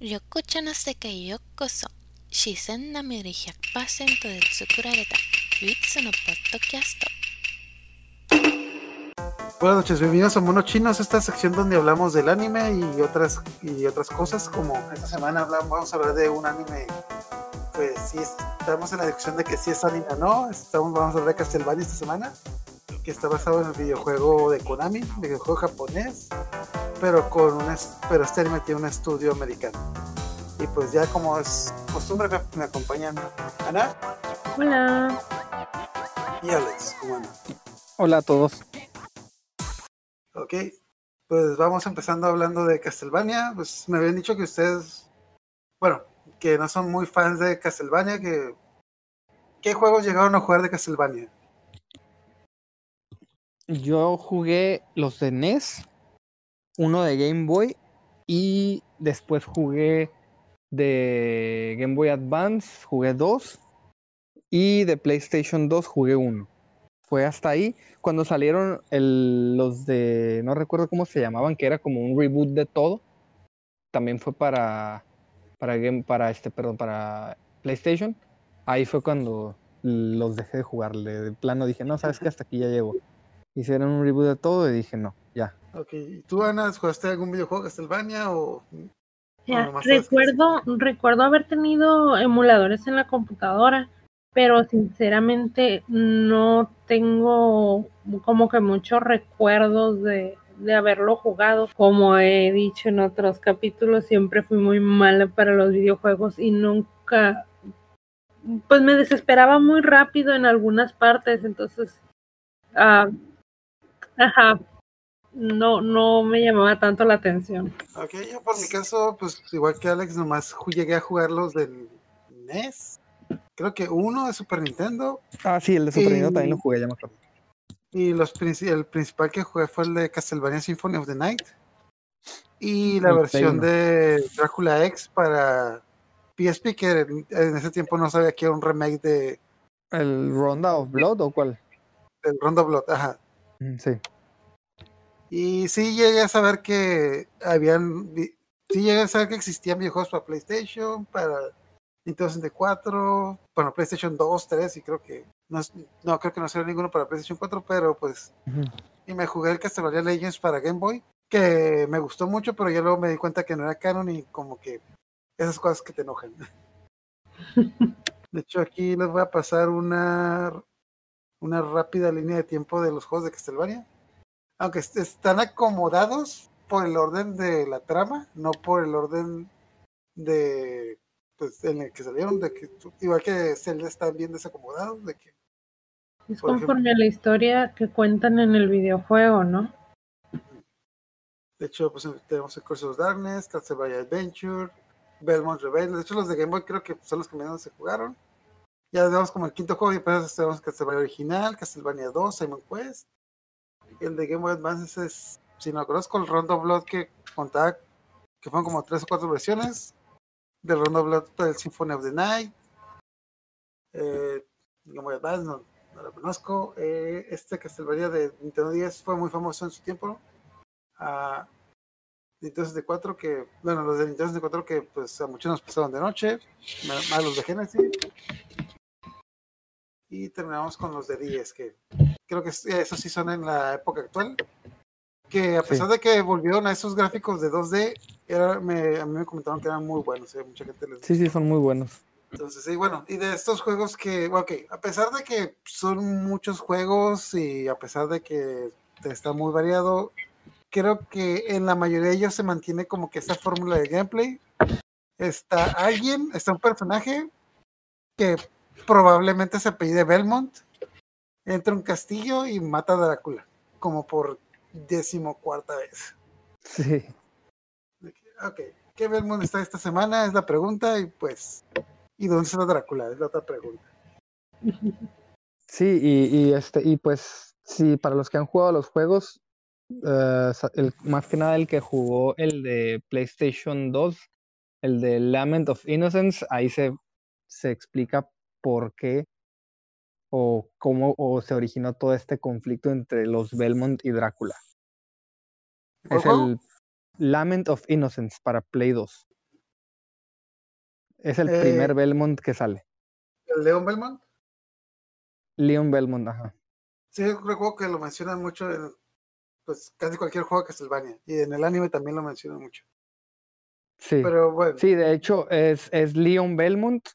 緑茶の世界へようこそ自然なミル100%で作られた唯一のポッドキャスト Buenas noches, bienvenidos a Mono Chinos, esta sección donde hablamos del anime y otras y otras cosas, como esta semana hablamos, vamos a hablar de un anime, pues sí, estamos en la discusión de que si es anime o no, estamos, vamos a hablar de Castlevania esta semana, que está basado en el videojuego de Konami, videojuego japonés, pero con un pero este anime tiene un estudio americano. Y pues ya como es costumbre me, me acompañan Ana Hola. y Alex, ¿cómo andan? Hola a todos. Ok, pues vamos empezando hablando de Castlevania. Pues me habían dicho que ustedes, bueno, que no son muy fans de Castlevania, que ¿qué juegos llegaron a jugar de Castlevania? Yo jugué los de NES, uno de Game Boy y después jugué de Game Boy Advance, jugué dos y de PlayStation 2 jugué uno. Fue hasta ahí cuando salieron los de, no recuerdo cómo se llamaban, que era como un reboot de todo. También fue para, para Game, para este, perdón, para PlayStation. Ahí fue cuando los dejé de jugarle. De plano dije, no, sabes que hasta aquí ya llego. Hicieron un reboot de todo y dije, no, ya. Ok, ¿y tú, Ana, jugaste algún videojuego de Castlevania o...? Ya, recuerdo, recuerdo haber tenido emuladores en la computadora, pero sinceramente no tengo como que muchos recuerdos de, de haberlo jugado. Como he dicho en otros capítulos, siempre fui muy mala para los videojuegos y nunca, pues me desesperaba muy rápido en algunas partes, entonces, ah, ajá, no, no me llamaba tanto la atención. Ok, yo por mi caso, pues igual que Alex, nomás llegué a jugar los del NES. Creo que uno de Super Nintendo Ah, sí, el de Super Nintendo también lo jugué, ya me acuerdo. Y los el principal que jugué fue el de Castlevania Symphony of the Night. Y la El versión de Drácula X para PSP, que en en ese tiempo no sabía que era un remake de, ¿El Ronda of Blood o cuál? del Rondo Blood. Ajá. Mm, Sí. Y sí llegué a saber que habían. Sí llegué a saber que existían videojuegos para PlayStation, para Nintendo 64, bueno, PlayStation 2, 3, y creo que. No, no creo que no salió ninguno para PlayStation 4, pero pues y me jugué el Castlevania Legends para Game Boy, que me gustó mucho, pero ya luego me di cuenta que no era canon y como que esas cosas que te enojan. De hecho, aquí les voy a pasar una, una rápida línea de tiempo de los juegos de Castlevania. Aunque est- están acomodados por el orden de la trama, no por el orden de pues, en el que salieron, de que igual que Zelda están bien desacomodados, de que Es Por ejemplo. conforme a la historia que cuentan en el videojuego, ¿no? De hecho, pues tenemos el Curse of Darkness, Castlevania Adventure, Belmont Rebellion. De hecho, los de Game Boy creo que son los que menos se jugaron. Ya tenemos como el quinto juego y tenemos Castlevania original, Castlevania 2, Simon Quest. El de Game Boy Advance es, si no conozco, el Rondo Blood que contaba, que fueron como tres o cuatro versiones. Del Rondo Blood del Symphony of the Night. Eh, Game Boy Advance no, lo conozco. Eh, este Castlevania de Nintendo 10 fue muy famoso en su tiempo a Nintendo 64 que, bueno, los de Nintendo 64 que pues a muchos nos pasaron de noche, ma- más los de Genesis. Y terminamos con los de 10, que creo que es- esos sí son en la época actual. Que a Sí. pesar de que volvieron a esos gráficos de 2D, era, me, a mí me comentaron que eran muy buenos, eh, mucha gente les Sí, sí, son muy buenos. entonces, sí, bueno, y de estos juegos que, ok, a pesar de que son muchos juegos y a pesar de que está muy variado, creo que en la mayoría de ellos se mantiene como que esta fórmula de gameplay. Está alguien, está un personaje que probablemente se apellide Belmont, entra a un castillo y mata a Drácula, como por decimocuarta vez. Sí. Ok, ¿qué Belmont está esta semana? Es la pregunta y pues, ¿y dónde está Drácula? Es la otra pregunta. Sí, y, y este, y pues, sí, para los que han jugado los juegos, eh, el, más que nada el que jugó el de PlayStation 2, el de Lament of Innocence, ahí se, se explica por qué o cómo o se originó todo este conflicto entre los Belmont y Drácula. ¿Cuál Es el Lament of Innocence para Play 2. Es el Eh, primer Belmont que sale. ¿El Leon Belmont? Leon Belmont, ajá. Sí, yo recuerdo que lo mencionan mucho en pues casi cualquier juego de Castlevania. Y en el anime también lo mencionan mucho. Sí. Pero bueno, Sí, de hecho es, es Leon Belmont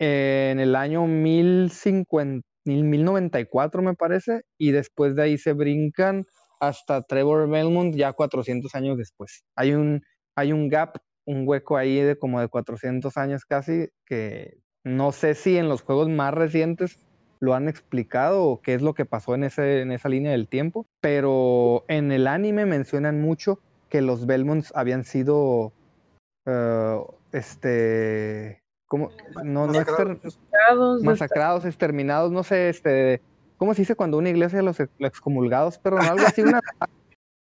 en el año 1050, 1094 me parece, y después de ahí se brincan hasta Trevor Belmont ya 400 años después. Hay un, hay un gap, un hueco ahí de como de 400 años casi, que no sé si en los juegos más recientes lo han explicado o qué es lo que pasó en, ese, en esa línea del tiempo, pero en el anime mencionan mucho que los Belmonts habían sido eh, este ¿cómo? no, no Masacrados. exter- Masacrados, masacrados, exterminados, no sé, este, ¿cómo se dice cuando una iglesia los ex- los excomulgados? Pero algo así, una-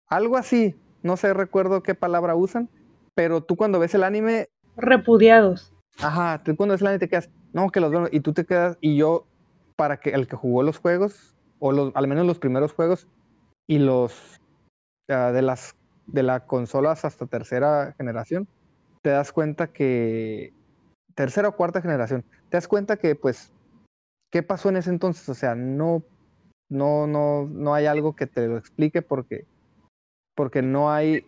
algo así, no sé, recuerdo qué palabra usan, pero tú cuando ves el anime, repudiados. ajá, tú cuando ves el anime te quedas, no, que los vemos, y tú te quedas, y yo, para que el que jugó los juegos, o los, al menos los primeros juegos, y los ah, de las de las consolas hasta tercera generación, te das cuenta que tercera o cuarta generación, te das cuenta que pues qué pasó en ese entonces, o sea, no no no no hay algo que te lo explique porque porque no hay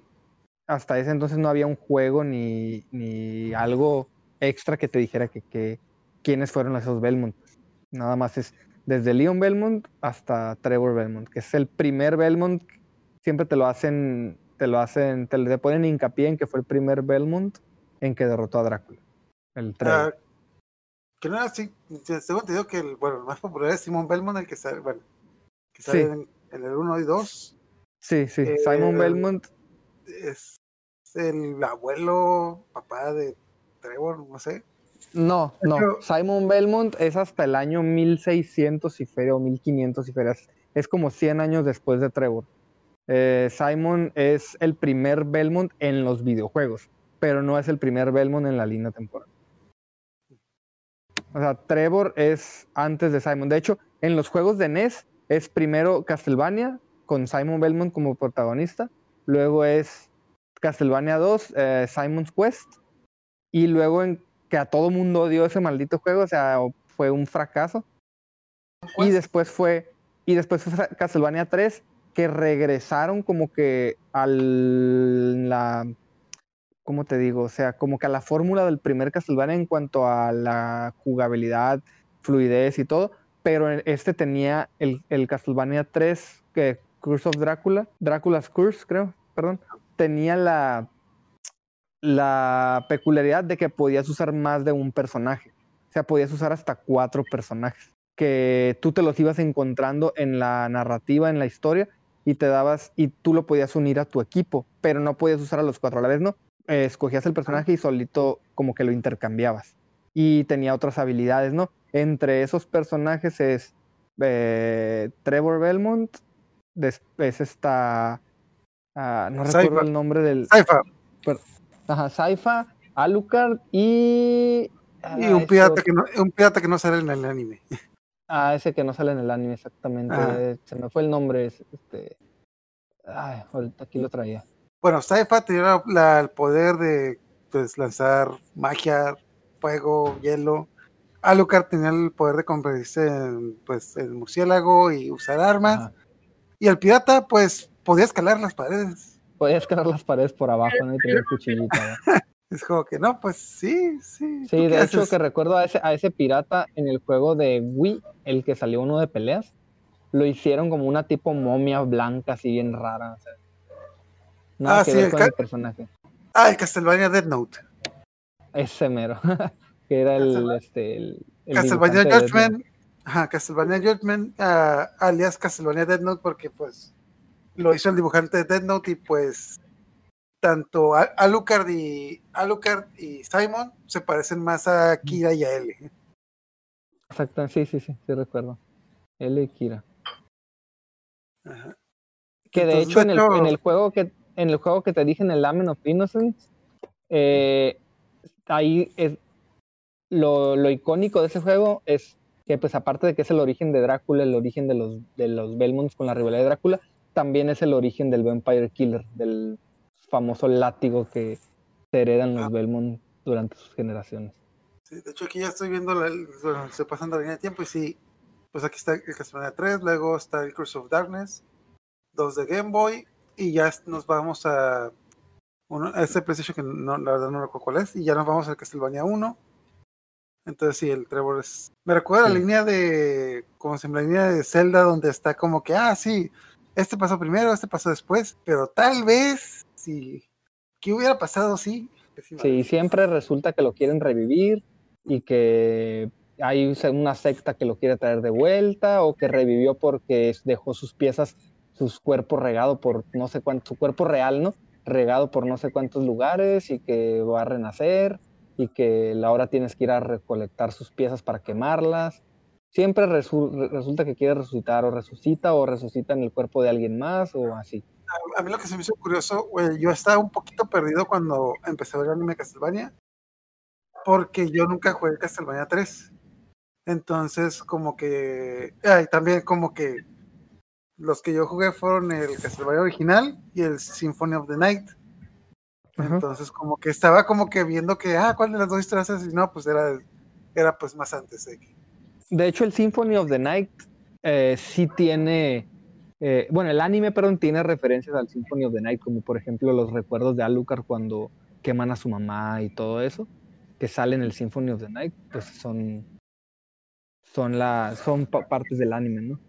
hasta ese entonces no había un juego ni, ni algo extra que te dijera que, que quiénes fueron esos Belmont. Nada más es desde Leon Belmont hasta Trevor Belmont, que es el primer Belmont. Siempre te lo hacen, te lo hacen, te ponen hincapié en que fue el primer Belmont en que derrotó a Drácula. El ah, que no era así. Tengo entendido que el, bueno, el más popular es Simon Belmont, el que sale, bueno, que sale Sí. en, en el 1 y 2. sí, sí. eh, Simon Belmont. Es el abuelo, papá de Trevor, no sé. No, no. Simon Belmont es hasta el año 1600 y feria o 1500 y feria. Es, es como 100 años después de Trevor. Eh, Simon es el primer Belmont en los videojuegos, pero no es el primer Belmont en la línea temporal. O sea, Trevor es antes de Simon. De hecho, en los juegos de NES es primero Castlevania con Simon Belmont como protagonista, luego es Castlevania 2, eh, Simon's Quest, y luego en que a todo mundo odió ese maldito juego, o sea, fue un fracaso. Y después fue y después fue Castlevania 3 que regresaron como que al la ¿cómo te digo? O sea, como que a la fórmula del primer Castlevania en cuanto a la jugabilidad, fluidez y todo, pero este tenía el, el Castlevania 3 que Curse of Drácula, Drácula's Curse, creo, perdón, tenía la la peculiaridad de que podías usar más de un personaje. O sea, podías usar hasta cuatro personajes que tú te los ibas encontrando en la narrativa, en la historia, y te dabas, y tú lo podías unir a tu equipo, pero no podías usar a los cuatro a la vez, ¿no? Eh, escogías el personaje y solito como que lo intercambiabas. Y tenía otras habilidades, ¿no? Entre esos personajes es eh, Trevor Belmont, después está, ah, no Saifa. recuerdo el nombre del, Saifa. Ajá, Saifa, Alucard y. Y ah, un pirata, otro- que no, un pirata que no sale en el anime. Ah, ese que no sale en el anime exactamente. Ah. Se me fue el nombre. es- Este... Ay, ahorita aquí lo traía. Bueno, Saifa tenía la- el poder de pues, lanzar magia, fuego, hielo. Alucard tenía el poder de convertirse en, pues, en murciélago y usar armas. Ajá. Y el pirata, pues, podía escalar las paredes. Podía escalar las paredes por abajo, ¿no? Y cuchillito. ¿no? Es como que no, pues sí, sí. ¿tú Sí, de hecho que recuerdo a ese, a ese pirata en el juego de Wii, el que salió uno de peleas, lo hicieron como una tipo momia blanca así bien rara. o sea, nada Ah, que sí, ver el con el personaje. Ah, el Castlevania Dead Note. Ese mero. que era el, Castlevania- este, el, el Castlevania. Judgment. Ajá, Castlevania Judgment, ah, alias Castlevania Dead Note, porque pues lo hizo el dibujante de Dead Note y pues tanto A- Alucard y Alucard y Simon se parecen más a Kira y a L. Exacto, sí, sí, sí, sí recuerdo. Él y Kira. Ajá. Que de Entonces, hecho, en, el, hecho- en el juego que en el juego que te dije en el Amen of Innocence, eh, ahí es lo, lo icónico de ese juego es que pues aparte de que es el origen de Drácula, el origen de los de los Belmonts con la rivalidad de Drácula, también es el origen del Vampire Killer, del famoso látigo que se heredan los Ah. Belmont durante sus generaciones. Sí, de hecho aquí ya estoy viendo, la, bueno, estoy pasando la línea de tiempo y sí, pues aquí está el Castlevania 3, luego está el Curse of Darkness, 2 de Game Boy y ya nos vamos a, uno, a este PlayStation que no, la verdad no recuerdo cuál es y ya nos vamos al Castlevania 1. Entonces sí, el Trevor es... Me recuerda Sí. la línea de, como se la línea de Zelda donde está como que, ah, sí, este pasó primero, este pasó después, pero tal vez, si, ¿qué hubiera pasado? Sí. que sí, Sí, siempre resulta que lo quieren revivir y que hay una secta que lo quiere traer de vuelta o que revivió porque dejó sus piezas, sus cuerpos regado por no sé cuánto, su cuerpo real, ¿no? Regado por no sé cuántos lugares y que va a renacer y que ahora tienes que ir a recolectar sus piezas para quemarlas. Siempre resu- re- resulta que quiere resucitar o resucita o resucita en el cuerpo de alguien más o así. a mí lo que se me hizo curioso, güey, yo estaba un poquito perdido cuando empecé a ver el anime Castlevania, porque yo nunca jugué Castlevania 3. Entonces, como que, ay, también como que los que yo jugué fueron el Castlevania original y el Symphony of the Night. Ajá. Entonces, como que estaba como que viendo que, ah, ¿cuál de las dos historias es? Y no, pues era, era pues más antes. de que- De hecho, el Symphony of the Night eh, sí tiene, eh, bueno, el anime, perdón, tiene referencias al Symphony of the Night, como por ejemplo los recuerdos de Alucard cuando queman a su mamá y todo eso, que sale en el Symphony of the Night, pues son, son, la, son pa- partes del anime, ¿no?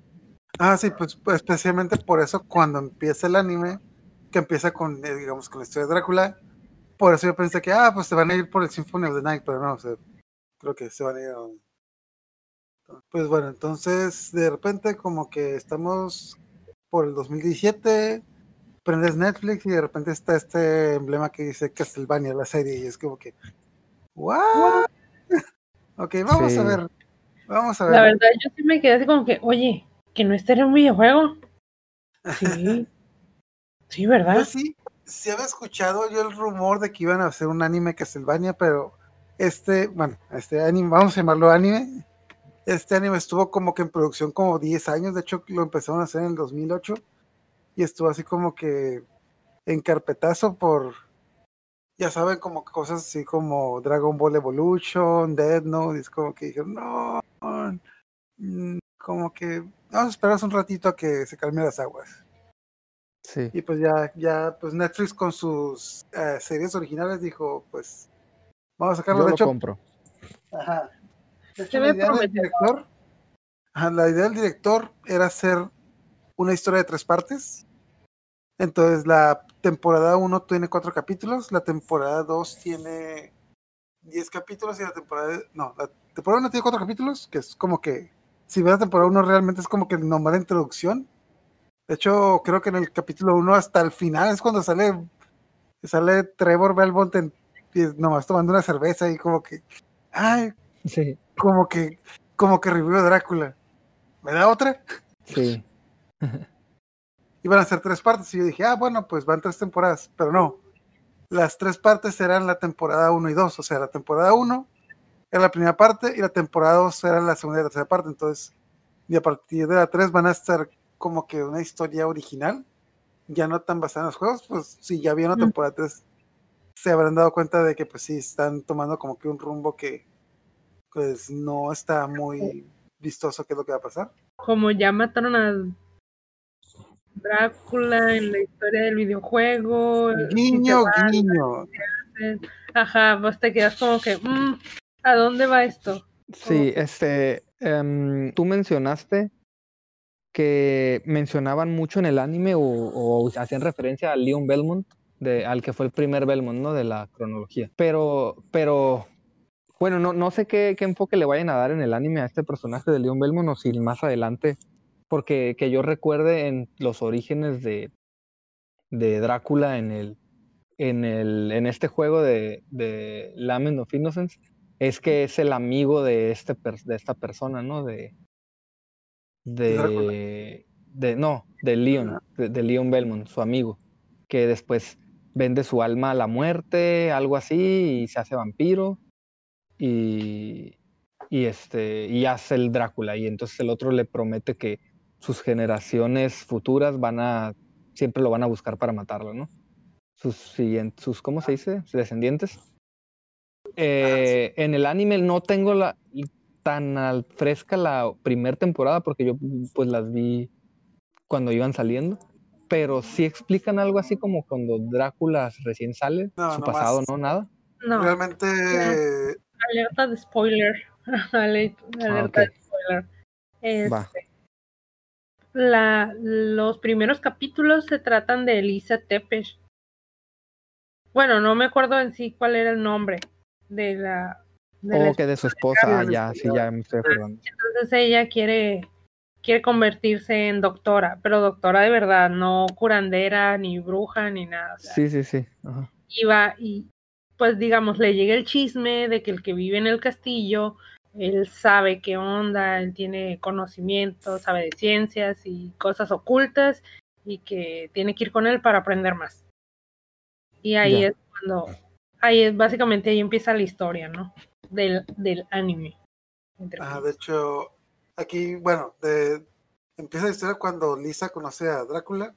Ah, sí, pues, pues, especialmente por eso cuando empieza el anime, que empieza con, eh, digamos, con la historia de Drácula, por eso yo pensé que, ah, pues se van a ir por el Symphony of the Night, pero no, o sea, creo que se van a ir a... Pues bueno, entonces de repente como que estamos por el 2017, prendes Netflix y de repente está este emblema que dice Castlevania, la serie, y es como que, ¿what? ok, vamos a ver, vamos a ver. La verdad, yo sí me quedé así como que, oye, que no esté en un videojuego. Sí. Sí, ¿verdad? Pues sí, sí había escuchado yo el rumor de que iban a hacer un anime Castlevania, pero este, bueno, este anime, vamos a llamarlo anime. Este anime estuvo como que en producción como 10 años, de hecho lo empezaron a hacer en el 2008 y estuvo así como que en carpetazo por, ya saben, como cosas así como Dragon Ball Evolution, Dead Note, y es como que dijeron, no, como que vamos a esperar un ratito a que se calmen las aguas. Sí. Y pues ya, ya, pues Netflix con sus eh, series originales dijo, pues, vamos a sacarlo. Yo de lo hecho, compro. ajá. De hecho, Se la ve idea del director, ajá, la idea del director era hacer una historia de tres partes. Entonces, la temporada 1 tiene cuatro capítulos, la temporada 2 tiene 10 capítulos y la temporada, no, la temporada 1 tiene cuatro capítulos, que es como que, si ves la temporada 1 realmente es como que nomás la introducción. De hecho, creo que en el capítulo 1 hasta el final es cuando sale, sale Trevor Belmont en, nomás tomando una cerveza y como que, ay, Sí, como que, como que revivió Drácula. ¿Me da otra? sí. Iban a ser tres partes y yo dije, ah, bueno, pues van tres temporadas, pero no. Las tres partes serán la temporada 1 y 2, o sea, la temporada 1 era la primera parte y la temporada 2 era la segunda y la tercera parte, entonces, y a partir de la 3 van a estar como que una historia original, ya no tan basada en los juegos, pues si ya vieron la temporada 3, se habrán dado cuenta de que pues sí, están tomando como que un rumbo que pues no está muy vistoso qué es lo que va a pasar. Como ya mataron a Drácula en la historia del videojuego. Guiño, guiño. Ajá, pues te quedas como que, mm, ¿a dónde va esto? Sí, este, em, tú mencionaste que mencionaban mucho en el anime o, o hacían referencia a Leon Belmont, de, al que fue el primer Belmont, ¿no? De la cronología. Pero, pero, bueno, no, no sé qué, qué enfoque le vayan a dar en el anime a este personaje de Leon Belmont o si más adelante, porque que yo recuerde en los orígenes de, de Drácula en el, en el, en este juego de, de Lament of Innocence, es que es el amigo de, este de esta persona, ¿no? De, de, de no, de Leon, de, de Leon Belmont, su amigo, que después vende su alma a la muerte, algo así, y se hace vampiro, y, y este, y hace el Drácula, y entonces el otro le promete que sus generaciones futuras van a, siempre lo van a buscar para matarlo, ¿no? Sus siguientes, sus, ¿cómo se dice? Sus descendientes. Eh, en el anime no tengo la tan al- fresca la primera temporada porque yo pues las vi cuando iban saliendo. Pero sí explican algo así como cuando Drácula recién sale, No, su pasado, ¿no? Nada. No, Realmente, alerta de spoiler. Ale- alerta de spoiler. Este, Va. la, los primeros capítulos se tratan de Elisa Tepes. Bueno, no me acuerdo en sí cuál era el nombre de la. De la O que de su esposa, ah, ya, sí, ya me estoy acordando. Entonces ella quiere, quiere convertirse en doctora, pero doctora de verdad, no curandera, ni bruja, ni nada. o sea, Sí, sí, sí. Ajá. y va y pues digamos le llega el chisme de que el que vive en el castillo él sabe qué onda él tiene conocimiento sabe de ciencias y cosas ocultas y que tiene que ir con él para aprender más y ahí es cuando ahí es básicamente ahí empieza la historia no del del anime comillas. de hecho, aquí, bueno, de- empieza la historia cuando Lisa conoce a Drácula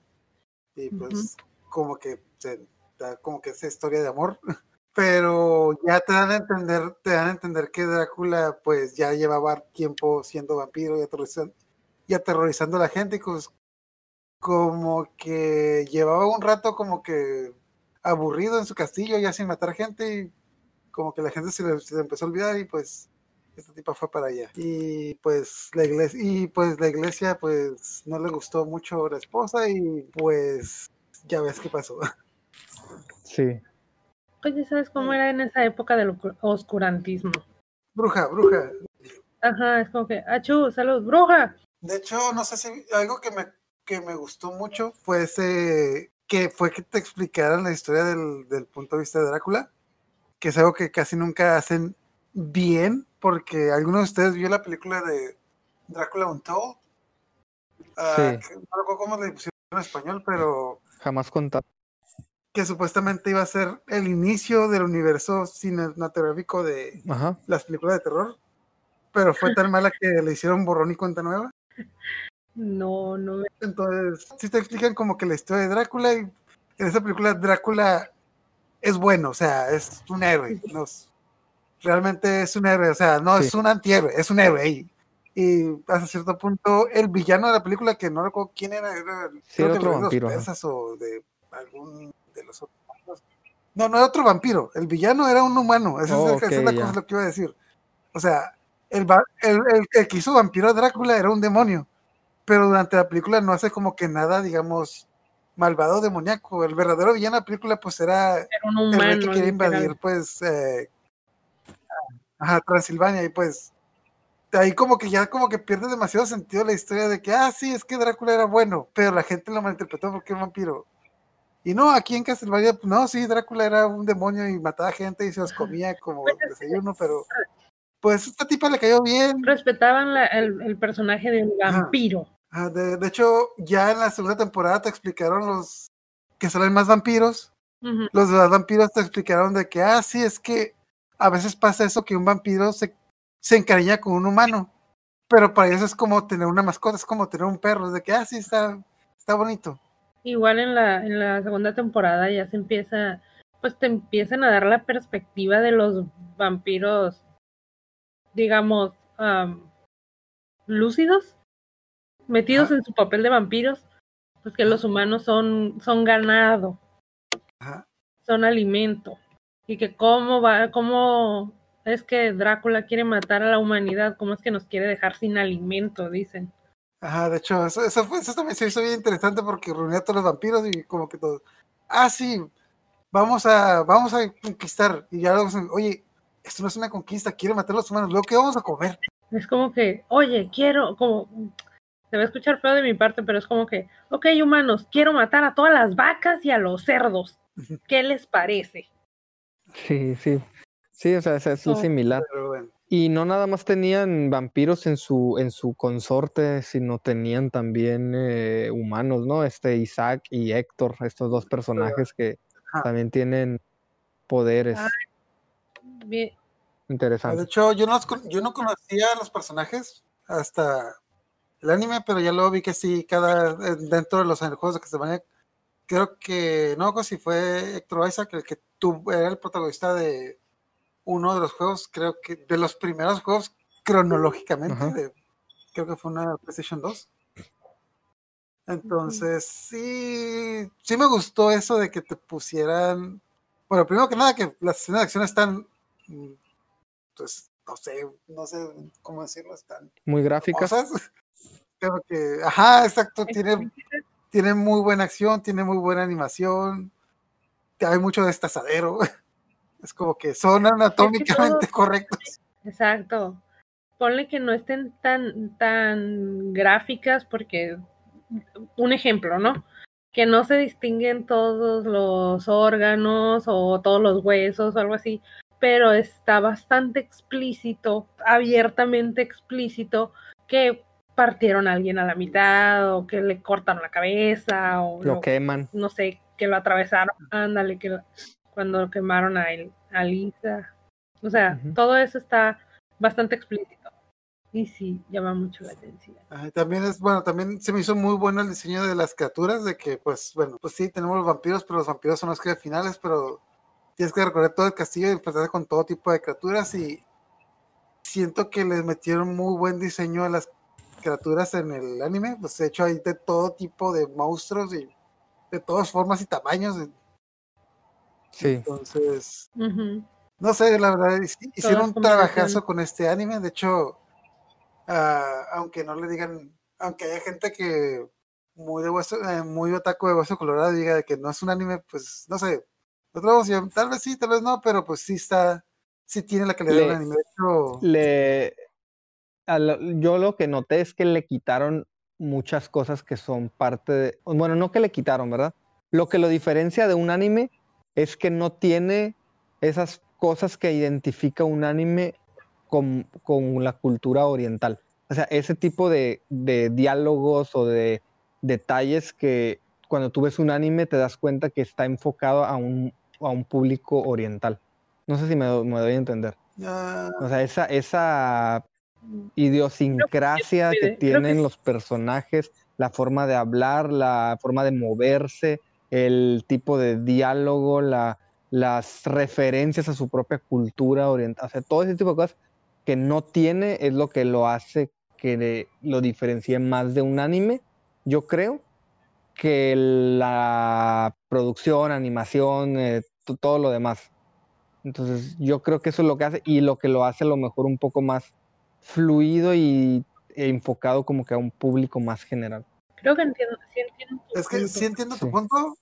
y pues como que se da como que esa historia de amor. Pero ya te dan a entender, te dan a entender que Drácula pues ya llevaba tiempo siendo vampiro y aterrorizando, y aterrorizando a la gente y pues, como que llevaba un rato como que aburrido en su castillo ya sin matar gente y como que la gente se le, se le empezó a olvidar y pues esta tipa fue para allá. Y pues la iglesia, y pues la iglesia pues no le gustó mucho la esposa y pues ya ves qué pasó. Sí. pues ya sabes cómo era en esa época del oscu- oscurantismo Bruja, bruja. ajá es como que achú salud bruja De hecho, no sé si algo que me, que me gustó mucho fue ese, que fue que te explicaran la historia del, del punto de vista de Drácula, que es algo que casi nunca hacen bien, porque alguno de ustedes vio la película de Drácula Untold. Sí. que no recuerdo cómo le pusieron en español, pero Jamás contado. que supuestamente iba a ser el inicio del universo cinematográfico de Ajá. las películas de terror, pero fue tan mala que le hicieron borrón y cuenta nueva. No no Entonces, sí te explican como que la historia de Drácula y en esa película Drácula es bueno, o sea, es un héroe. no es- realmente es un héroe, o sea, no Sí. es un antihéroe, es un héroe. Y, y hasta cierto punto, el villano de la película, que no recuerdo quién era, era Sí, era que otro de los o de algún de los otros. No, no era otro vampiro, el villano era un humano, esa, Oh, es, esa es la cosa lo que iba a decir. O sea, el, el, el- el que hizo vampiro a Drácula era un demonio pero durante la película no hace como que nada, digamos, malvado demoníaco. El verdadero villano de la película, pues era era un el rey humano que quería invadir, pues, eh, ajá, Transilvania, y pues, ahí como que ya como que pierde demasiado sentido la historia de que, ah, sí, es que Drácula era bueno, pero la gente lo malinterpretó porque era un vampiro. Y no, aquí en Castlevania, pues, no, sí, Drácula era un demonio y mataba gente y se los comía como Pues desayuno, pero pues esta tipa le cayó bien. respetaban la- el, el personaje del vampiro. Ah, de, de hecho, ya en la segunda temporada te explicaron los que salen más vampiros. Los de los vampiros te explicaron de que, ah, sí, es que a veces pasa eso que un vampiro se, se encariña con un humano. Pero para ellos es como tener una mascota, es como tener un perro. Es de que, ah, sí, está, está bonito. Igual en la, en la segunda temporada ya se empieza, pues te empiezan a dar la perspectiva de los vampiros, digamos, am, lúcidos, metidos Ajá. en su papel de vampiros, pues que los humanos son, son ganado, Ajá. son alimento, y que cómo va, cómo es que Drácula quiere matar a la humanidad, cómo es que nos quiere dejar sin alimento, dicen. Ajá, de hecho, eso, eso, fue- eso también se hizo bien interesante porque reunía a todos los vampiros y como que todos, ah, sí, vamos a, vamos a conquistar. Y ya luego, oye, esto no es una conquista, quiere matar a los humanos, luego qué vamos a comer. Es como que, oye, quiero, como, se va a escuchar feo de mi parte, pero es como que, ok, humanos, quiero matar a todas las vacas y a los cerdos. ¿Qué les parece? Sí, sí. Sí, o sea, es, es Oh. similar. Y no nada más tenían vampiros en su, en su consorte, sino tenían también eh, humanos, ¿no? Este Isaac y Héctor, estos dos personajes que también tienen poderes Ah, Bien, Ah, De hecho, yo no, yo no conocía a los personajes hasta el anime, pero ya luego vi que sí, cada dentro de los juegos de Castlevania, creo que no si fue Héctor Isaac el que tuvo, era el protagonista de, uno de los juegos, creo que de los primeros juegos cronológicamente, de- creo que fue una PlayStation 2. Entonces, sí, sí me gustó eso de que te pusieran, bueno, primero que nada que las escenas de acción están, mm, pues, no sé, no sé cómo decirlo, están Muy gráficas. Que, ajá, exacto, tiene, tiene muy buena acción, tiene muy buena animación, hay mucho destazadero. Es como que son anatómicamente correctos. Exacto. Ponle que no estén tan, tan gráficas porque, un ejemplo, ¿no? Que no se distinguen todos los órganos o todos los huesos o algo así, pero está bastante explícito, abiertamente explícito, que partieron a alguien a la mitad o que le cortaron la cabeza o Lo lo- queman. no sé, que lo atravesaron, ándale, que lo- cuando quemaron a, él, a Lisa. O sea, todo eso está bastante explícito. Y sí, llama mucho la atención. También es, bueno, también se me hizo muy bueno el diseño de las criaturas, de que, pues, bueno, pues sí, tenemos los vampiros, pero los vampiros son los que finales, pero tienes que recorrer todo el castillo y enfrentarte con todo tipo de criaturas y siento que les metieron muy buen diseño a las criaturas en el anime, pues de hecho hay de todo tipo de monstruos y de todas formas y tamaños, Sí. entonces, no sé, la verdad, hic- hicieron un trabajazo con este anime. De hecho, ah, aunque no le digan, aunque haya gente que muy de hueso, eh, muy otaku de hueso colorado diga de que no es un anime, pues no sé. Otra opción, tal vez sí, tal vez no, pero pues sí está, sí tiene la calidad de un Le- anime. De hecho, Le, yo lo que noté es que le quitaron muchas cosas que son parte de... Bueno, no que le quitaron, ¿verdad? Lo que lo diferencia de un anime es que no tiene esas cosas que identifica un anime con, con la cultura oriental. O sea, ese tipo de, de diálogos o de detalles que cuando tú ves un anime te das cuenta que está enfocado a un, a un público oriental. No sé si me, me doy a entender. ah, O sea, esa, esa idiosincrasia que tienen los personajes, la forma de hablar, la forma de moverse, el tipo de diálogo, la, las referencias a su propia cultura oriental, o sea, todo ese tipo de cosas que no tiene es lo que lo hace que lo diferencie más de un anime, yo creo, que la producción, animación, eh, to- todo lo demás. Entonces, yo creo que eso es lo que hace y lo que lo hace a lo mejor un poco más fluido y e enfocado como que a un público más general. Creo que entiendo, sí entiendo tu es que punto, sí entiendo tu Sí. punto,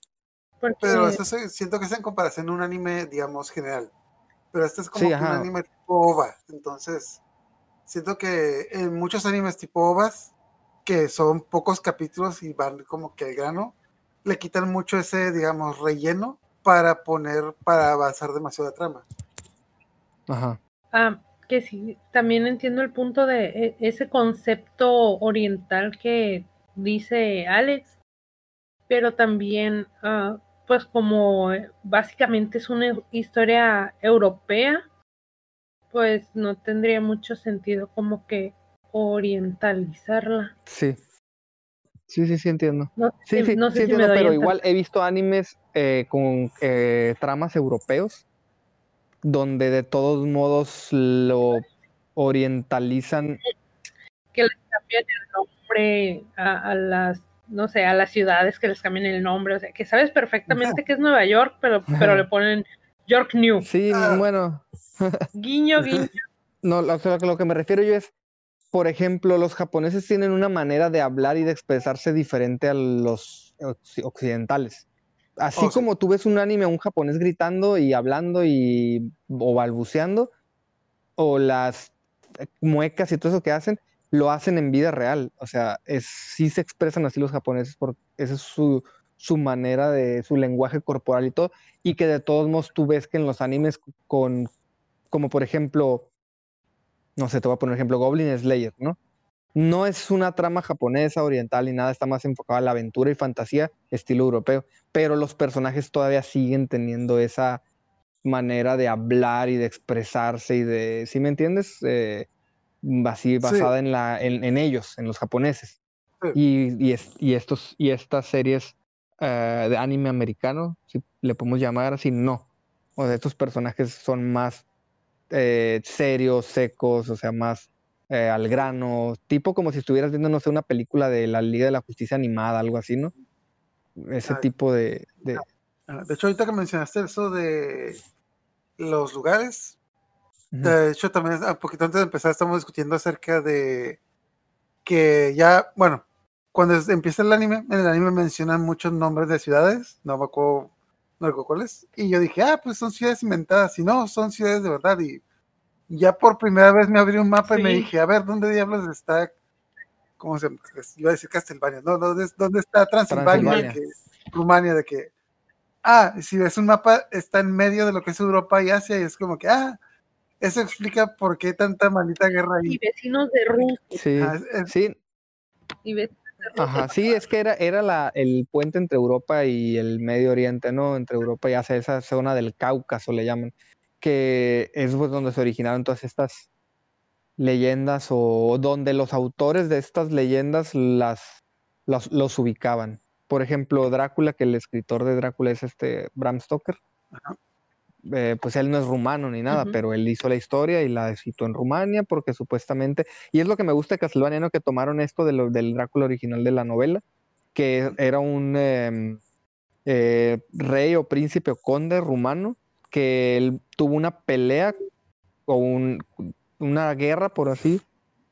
porque pero eso se- siento que es en comparación a un anime, digamos, general. Pero este es como Sí, que un anime tipo OVA. Entonces, siento que en muchos animes tipo OVAs, que son pocos capítulos y van como que al grano, le quitan mucho ese, digamos, relleno para poner, para avanzar demasiado la trama. Ajá. Ah, que sí, también entiendo el punto de e- ese concepto oriental que dice Alex, pero también, ah, pues como eh, básicamente es una historia europea, pues no tendría mucho sentido como que orientalizarla. Sí. Sí, sí, sí entiendo. No Sí, sí, no sé sí si me entiendo, pero igual he visto animes eh, con eh, tramas europeos donde de todos modos lo orientalizan. que les cambian el nombre a, a las, no sé, a las ciudades que les cambian el nombre, o sea, que sabes perfectamente que es Nueva York, pero, pero le ponen York New. Sí, Ah. bueno, Guiño, guiño. no, lo, o sea, lo que me refiero yo es, por ejemplo, los japoneses tienen una manera de hablar y de expresarse diferente a los occ- occidentales. Así Oh, sí. como tú ves un anime a un japonés gritando y hablando y o balbuceando, o las muecas y todo eso que hacen, lo hacen en vida real. O sea, es, sí se expresan así los japoneses porque esa es su, su manera de, su lenguaje corporal y todo, y que de todos modos tú ves que en los animes con, como por ejemplo, no sé, te voy a poner ejemplo, Goblin Slayer, ¿no? No es una trama japonesa, oriental ni nada, está más enfocada a la aventura y fantasía, estilo europeo, pero los personajes todavía siguen teniendo esa manera de hablar y de expresarse y de, ¿sí me entiendes? Eh, así basada en, la, en, en ellos, en los japoneses. Sí. Y, y, es- y estos, y estas series eh, de anime americano, si le podemos llamar así, no. O sea, estos personajes son más eh, serios, secos, o sea, más eh, al grano, tipo como si estuvieras viendo, no sé, una película de la Liga de la Justicia animada, algo así, ¿no? Ese Ah, tipo de, de- Ah, De hecho, ahorita que mencionaste eso de los lugares, de hecho, también un poquito antes de empezar, estamos discutiendo acerca de que ya, bueno, cuando empieza el anime, en el anime mencionan muchos nombres de ciudades, no me acuerdo, no recuerdo cuáles, y yo dije, ah, pues son ciudades inventadas, y no, son ciudades de verdad, y ya por primera vez me abrí un mapa y me dije, a ver, ¿dónde diablos está? ¿Cómo se llama? Iba a decir Castlevania, no, ¿dónde, dónde está Transilvania? Transilvania. De que- Rumania, de que, ah, si ves un mapa, está en medio de lo que es Europa y Asia, y es como que, ah, eso explica por qué tanta maldita guerra Y ahí. vecinos de Rusia. Sí, Ah, es- es- sí, Y Ajá, sí, es que era, era la, el puente entre Europa y el Medio Oriente, ¿no? Entre Europa y Asia, esa zona del Cáucaso le llaman, que es pues, donde se originaron todas estas leyendas o donde los autores de estas leyendas las, las- los ubicaban. Por ejemplo, Drácula, que el escritor de Drácula es este Bram Stoker. Ajá. eh, pues él no es rumano ni nada, pero él hizo la historia y la citó en Rumania porque supuestamente, y es lo que me gusta de Castlevania, ¿no? Que tomaron esto de lo- del Drácula original de la novela, que era un em, eh, rey o príncipe o conde rumano que él tuvo una pelea o un- una guerra, por así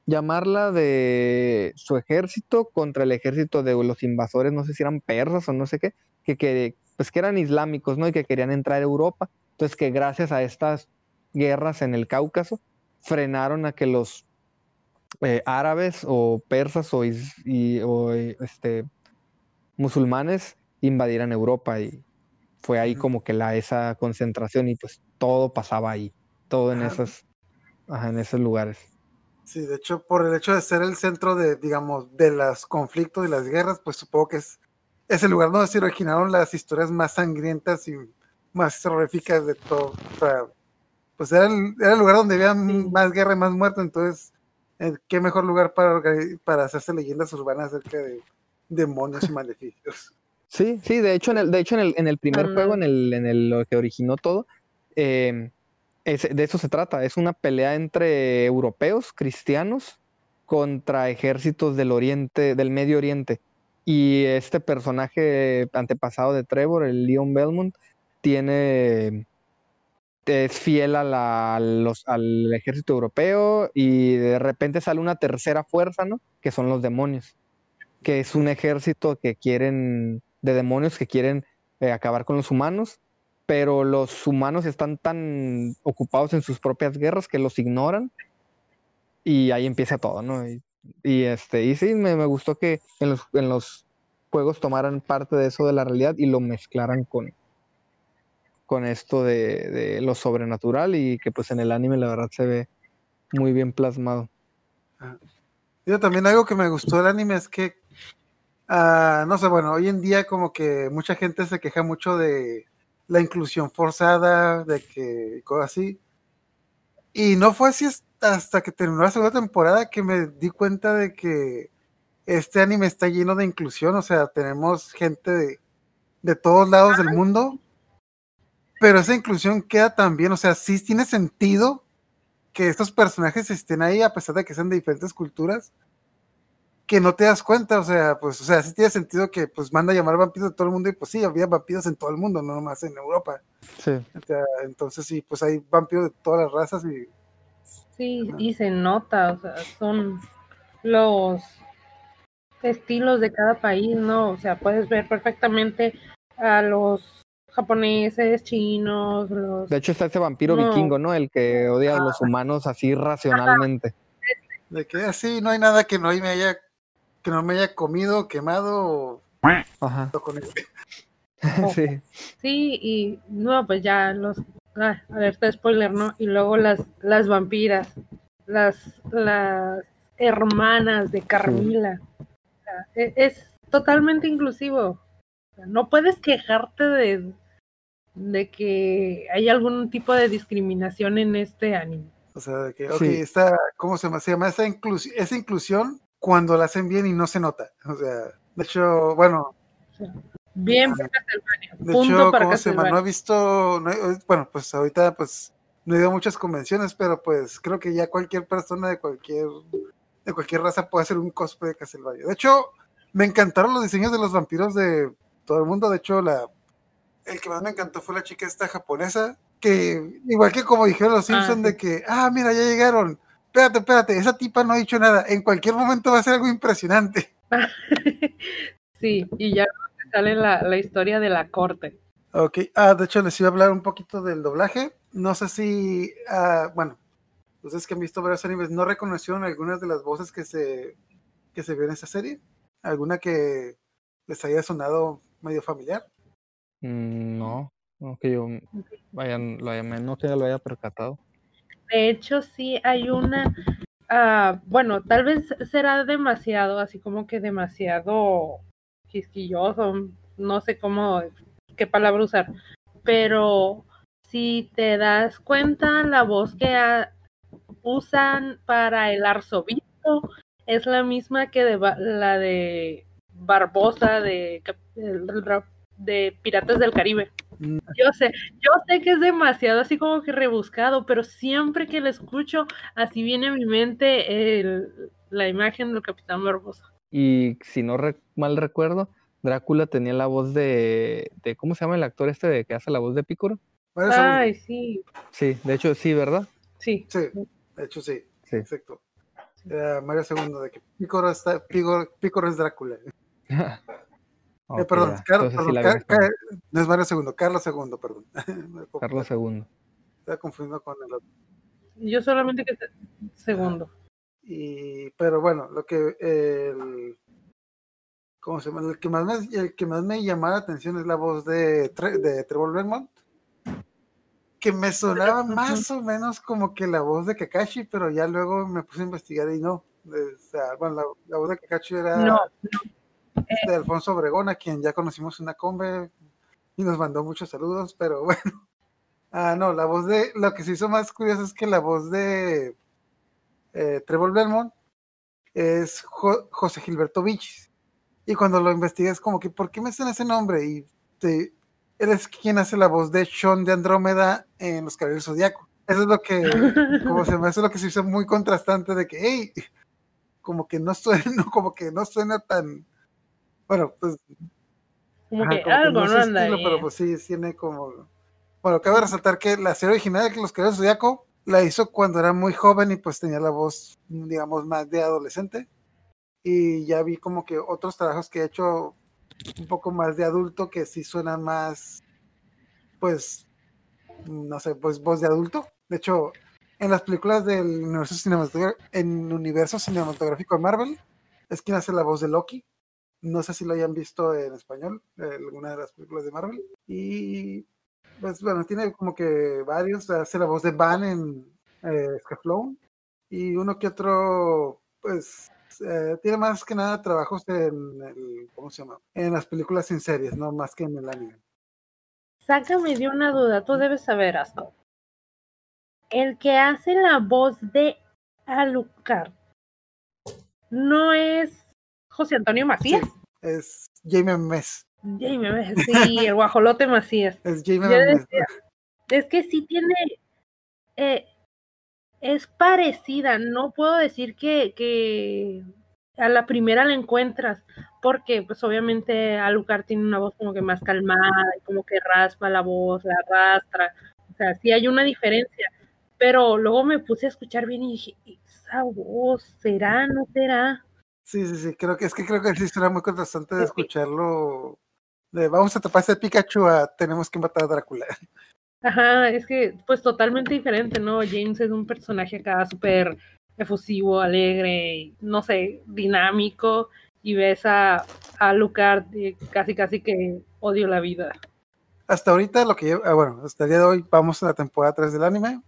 llamarla, de su ejército contra el ejército de los invasores, no sé si eran persas o no sé qué, que, pues que eran islámicos, ¿no? Y que querían entrar a Europa. Entonces que gracias a estas guerras en el Cáucaso frenaron a que los eh, árabes o persas o, o, este, musulmanes invadieran Europa y fue ahí como que la, esa concentración y pues todo pasaba ahí, todo en esos, ajá, en esos lugares. Sí, de hecho, por el hecho de ser el centro de, digamos, de los conflictos y las guerras, pues supongo que es, es el lugar donde se originaron las historias más sangrientas y más terroríficas de todo. O sea, pues era el, era el lugar donde había Sí. más guerra y más muertos, entonces, eh, qué mejor lugar para, para hacerse leyendas urbanas acerca de demonios y maleficios. Sí, sí, de hecho en el, de hecho en el, en el primer juego, en el, en el lo que originó todo, eh, es- de eso se trata, es una pelea entre europeos, cristianos, contra ejércitos del oriente, del Medio Oriente. Y este personaje antepasado de Trevor, el Leon Belmont, tiene es fiel a la- a los- al ejército europeo y de repente sale una tercera fuerza, ¿no? Que son los demonios, que es un ejército que quieren, de demonios que quieren eh, acabar con los humanos, pero los humanos están tan ocupados en sus propias guerras que los ignoran y ahí empieza todo, ¿no? Y, este, y sí, me, me gustó que en los, en los juegos tomaran parte de eso de la realidad y lo mezclaran con, con esto de, de lo sobrenatural y que pues en el anime la verdad se ve muy bien plasmado. Yo también algo que me gustó del anime es que, ah, no sé, bueno, hoy en día como que mucha gente se queja mucho de la inclusión forzada, de que cosas así. Y no fue así hasta- hasta que terminó la segunda temporada que me di cuenta de que este anime está lleno de inclusión, o sea, tenemos gente de, de todos lados del mundo, pero esa inclusión queda también, o sea, sí tiene sentido que estos personajes estén ahí a pesar de que sean de diferentes culturas, que no te das cuenta, o sea, pues, o sea, sí tiene sentido que pues manda a llamar vampiros de todo el mundo y pues sí, había vampiros en todo el mundo, no nomás en Europa. Sí. O sea, entonces sí, pues hay vampiros de todas las razas y Sí, Ajá. y se nota, o sea, son los estilos de cada país, ¿no? O sea, puedes ver perfectamente a los japoneses, chinos, los... De hecho está ese vampiro No. vikingo, ¿no? El que odia a los humanos así racionalmente. de que así no hay nada que no me haya que no me haya comido, quemado o Ajá. con. Sí. Sí, y no, pues ya los... Ah, alerta de spoiler, ¿no? Y luego las, las vampiras, las, las hermanas de Carmila. O sea, e- es, totalmente inclusivo. O sea, no puedes quejarte de, de que hay algún tipo de discriminación en este anime. O sea, de que, ok, Sí. está, ¿cómo se llama? Se llama esa, inclus- esa inclusión cuando la hacen bien y no se nota. O sea, de hecho, bueno, Bien Ah, para Castlevania. de Punto hecho, para ¿cómo se llama? No he visto, no he- bueno, pues ahorita, pues, no he ido a muchas convenciones, pero pues creo que ya cualquier persona de cualquier, de cualquier raza puede hacer un cosplay de Castlevania. De hecho, me encantaron los diseños de los vampiros de todo el mundo. De hecho, la, el que más me encantó fue la chica esta japonesa, que igual que como dijeron los Ah, Simpsons, sí. de que, ah, mira, ya llegaron. Espérate, espérate, esa tipa no ha dicho nada. En cualquier momento va a ser algo impresionante. sí, y ya sale la, la historia de la corte. Ok, ah, de hecho les iba a hablar un poquito del doblaje. No sé si, ah, bueno, ustedes que han visto varios animes, ¿no reconocieron algunas de las voces que se, que se vio en esa serie? ¿Alguna que les haya sonado medio familiar? Mm, No, no que yo vaya, lo haya, no que lo haya percatado. De hecho, sí hay una, ah, bueno, tal vez será demasiado, así como que demasiado quisquilloso, no sé cómo, qué palabra usar, pero si te das cuenta, la voz que usan para el arzobispo es la misma que de, la de Barbosa de, de Piratas del Caribe. Yo sé, yo sé que es demasiado así como que rebuscado, pero siempre que lo escucho, así viene a mi mente el- la imagen del Capitán Barbosa. Y si no re- mal recuerdo, Drácula tenía la voz de, de, ¿cómo se llama el actor este de que hace la voz de segundos. Ay, sí, Sí, de hecho sí, ¿verdad? sí. Sí, de hecho sí, Sí. exacto. Era Mario Segundo, de que Picoro, está, Picoro, Picoro es Drácula. Eh, perdón, Carlos, entonces sí perdón, Car-. Car- no es Mario Segundo, Carlos Segundo, perdón. Carlos II. Estaba confundiendo con el otro. Yo solamente que segundo. Y, pero bueno, lo que el, ¿cómo se llama? El que más me, el que más me llamaba la atención es la voz de, Tre- de Trevor Belmont, que me sonaba más o menos como que la voz de Kakashi, pero ya luego me puse a investigar y no. O sea, bueno, la, la voz de Kakashi era No, de Alfonso Obregón, a quien ya conocimos en una combe y nos mandó muchos saludos, pero bueno. Ah, no, la voz de, lo que se hizo más curioso es que la voz de eh, Trevor Belmont es Jo- José Gilberto Vichis. Y cuando lo investigué es como que, ¿por qué me hacen ese nombre? Y te- él es quien hace la voz de Sean de Andrómeda en Los Caballeros Zodíaco. Eso es lo que, como se me hace lo que se hizo muy contrastante de que, hey, como que no suena, como que no suena tan, bueno, pues como Ajá, que como que algo no anda estilo, pero pues sí, tiene como. Bueno, cabe resaltar que la serie original de Los Caballeros Zodíaco la hizo cuando era muy joven y pues tenía la voz, digamos, más de adolescente. Y ya vi como que otros trabajos que he hecho un poco más de adulto que sí suenan más, pues, no sé, pues voz de adulto. De hecho, en las películas del universo cinematográfico, en universo cinematográfico de Marvel, es quien hace la voz de Loki. No sé si lo hayan visto en español, eh, alguna de las películas de Marvel. Y pues bueno, tiene como que varios. Hace la voz de Van en eh. Y uno que otro, pues eh, tiene más que nada trabajos en el, ¿cómo se llama? En las películas en series, no más que en el anime. Sácame de una duda, tú debes saber, Asco. El que hace la voz de Alucard no es José Antonio Macías. Es Jaime Mes. Jaime, sí, el guajolote Macías. Es Jaime Mes. es que sí tiene, eh, es parecida, no puedo decir que, que a la primera la encuentras, porque pues obviamente Alucard tiene una voz como que más calmada, como que raspa la voz, la arrastra, o sea, sí hay una diferencia, pero luego me puse a escuchar bien y dije, esa voz, ¿será, no será? Sí, sí, sí, creo que es que creo que sí será muy contrastante de escucharlo. De vamos a taparse de Pikachu a tenemos que matar a Drácula. Ajá, es que pues totalmente diferente, ¿no? James es un personaje acá súper efusivo, alegre, y, no sé, dinámico, y ves a, a Lucard y casi casi que odio la vida. Hasta ahorita lo que lleva, ah, bueno, hasta el día de hoy vamos a la temporada 3 del anime.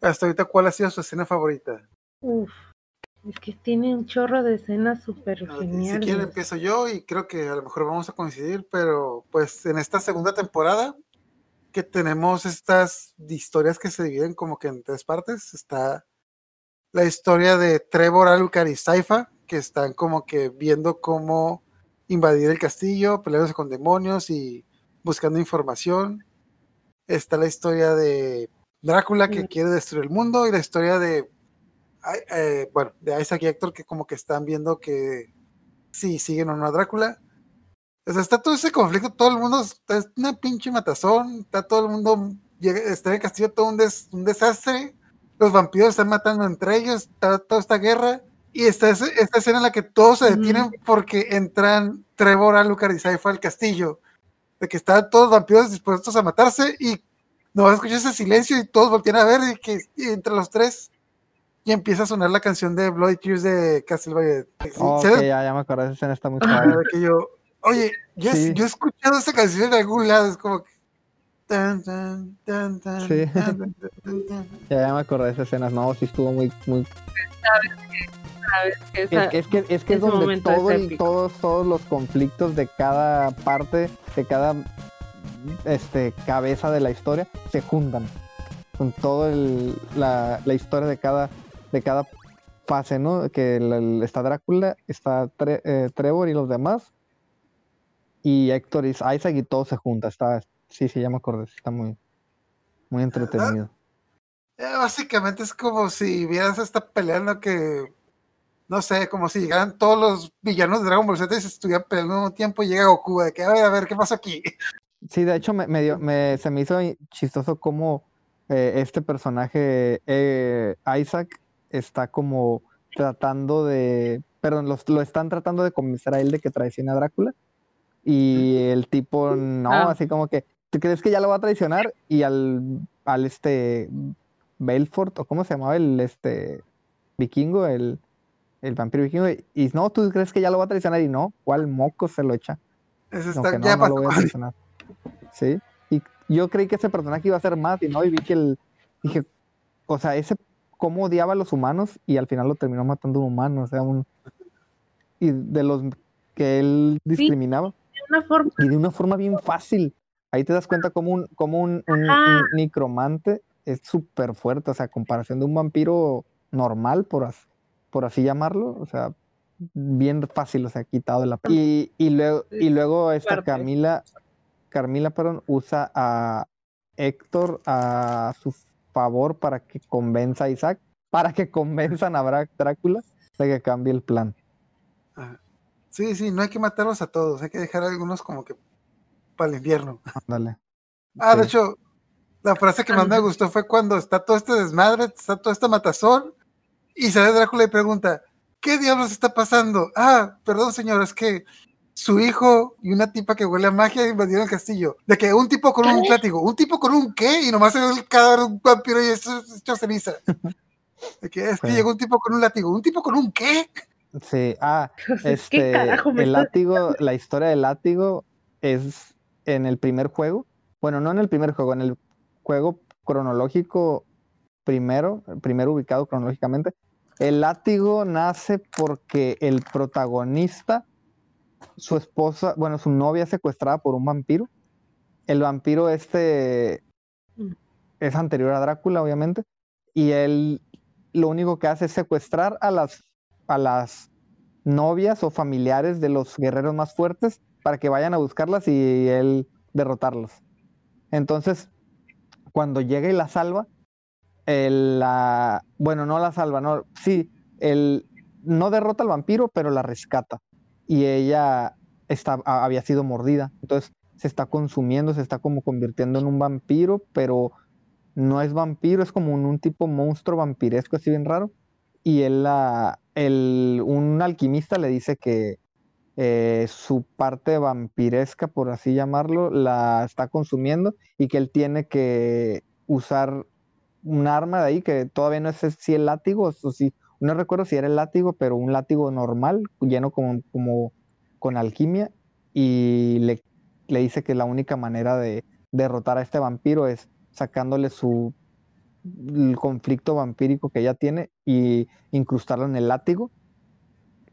Hasta ahorita, ¿cuál ha sido su escena favorita? Uf, es que tiene un chorro de escenas súper Si geniales. quieren empiezo yo y creo que a lo mejor vamos a coincidir, pero pues en esta segunda temporada que tenemos estas historias que se dividen como que en tres partes, está la historia de Trevor, Alucard y Saifa, que están como que viendo cómo invadir el castillo, peleándose con demonios y buscando información. Está la historia de Drácula que quiere destruir el mundo y la historia de, eh, bueno, de Isaac y Héctor que como que están viendo que si siguen o no a Drácula. O sea, está todo ese conflicto, todo el mundo está es una pinche matazón, está todo el mundo, está en el castillo todo un, des- un desastre, los vampiros están matando entre ellos, está toda esta guerra, y está ese- esta escena en la que todos se detienen porque entran Trevor, Alucard y Saifa al castillo, de que están todos los vampiros dispuestos a matarse, y no escuchas ese silencio y todos voltean a ver, y que y entre los tres, y empieza a sonar la canción de Bloody Tears de Castlevania. Oh, ¿Sabes? ok, ya, ya me acordé, esa escena está muy Ajá. padre. que yo, oye, yo, Sí. yo he escuchado esa canción en algún lado, es como que. tan, tan, tan, tan, Sí. tan, tan, tan, tan. Ya, ya me acordé de esas escenas, no, sí estuvo muy, muy... Sabes que Es, que, es que es donde es todo todos, todos los conflictos de cada parte, de cada este, cabeza de la historia, se juntan. Con todo el, la, la historia de cada, de cada fase, ¿no? Que el- el- está Drácula, está Tre- eh, Trevor y los demás. Y Héctor y Isaac y todo se junta. Está, sí, sí, ya me acordé. Está muy, muy entretenido. Eh, básicamente es como si vieras esta pelea en la que. No sé, como si llegaran todos los villanos de Dragon Ball Z y se estuvieran peleando al mismo tiempo y llega Goku, de que a ver, a ver, ¿qué pasa aquí? Sí, de hecho me, me dio- me- se me hizo chistoso cómo eh, este personaje, eh, Isaac, está como tratando de, perdón, los- lo están tratando de convencer a él de que traicione a Drácula y el tipo no, Ah. así como que, ¿tú crees que ya lo va a traicionar? Y al, al este Belfort, o cómo se llamaba el este vikingo, el, el vampiro vikingo, y, no, ¿tú crees que ya lo va a traicionar? Y no, ¿cuál moco se lo echa? Ese No, está, no, ya no lo pasó. voy a traicionar. Sí. Y yo creí que ese personaje iba a ser más y no, y vi que el. Dije, o sea, ese cómo odiaba a los humanos y al final lo terminó matando un humano, o sea, un. Y de los que él discriminaba. de una forma Y de una forma bien fácil. Ahí te das cuenta como un, como un, un- Ajá. un necromante es súper fuerte, o sea, a comparación de un vampiro normal, por, as- por así llamarlo, o sea, bien fácil, o sea, quitado de la... Y, y luego, y luego esta fuerte. Camila, Carmila, perdón, usa a Héctor a su favor para que convenza a Isaac, para que convenzan a Drácula de que cambie el plan. Ajá. Sí, sí, no hay que matarlos a todos, hay que dejar algunos como que para el invierno. Ándale. Ah, de hecho, la frase que más me gustó fue cuando está todo este desmadre, está todo este matazón, y sale Drácula y pregunta, ¿qué diablos está pasando? Ah, perdón señor, es que su hijo y una tipa que huele a magia invadieron el castillo. De que un tipo con un látigo, ¿un tipo con un qué? Y nomás se ve el cadáver de un vampiro y eso es hecho ceniza. De que es que Sí. llegó un tipo con un látigo, ¿un tipo con un qué? Sí, ah, ¿Qué Este, el látigo, la historia del látigo es en el primer juego. Bueno, no en el primer juego, en el juego cronológico primero, el primero ubicado cronológicamente. El látigo nace porque el protagonista, su esposa, bueno, su novia es secuestrada por un vampiro. El vampiro este Mm. es anterior a Drácula, obviamente, y él lo único que hace es secuestrar a las, a las novias o familiares de los guerreros más fuertes para que vayan a buscarlas y él derrotarlos. Entonces, cuando llega y la salva, él la, bueno, no la salva, no, sí, él no derrota al vampiro, pero la rescata. Y ella está, había sido mordida. Entonces, se está consumiendo, se está como convirtiendo en un vampiro, pero no es vampiro, es como un, tipo monstruo vampiresco, así bien raro. Y él, la, un alquimista le dice que eh, su parte vampiresca, por así llamarlo, la está consumiendo y que él tiene que usar un arma de ahí que todavía no sé si el látigo, o si, no recuerdo si era el látigo, pero un látigo normal, lleno como, con alquimia, y le, dice que la única manera de derrotar a este vampiro es sacándole su conflicto vampírico que ella tiene y incrustarlo en el látigo.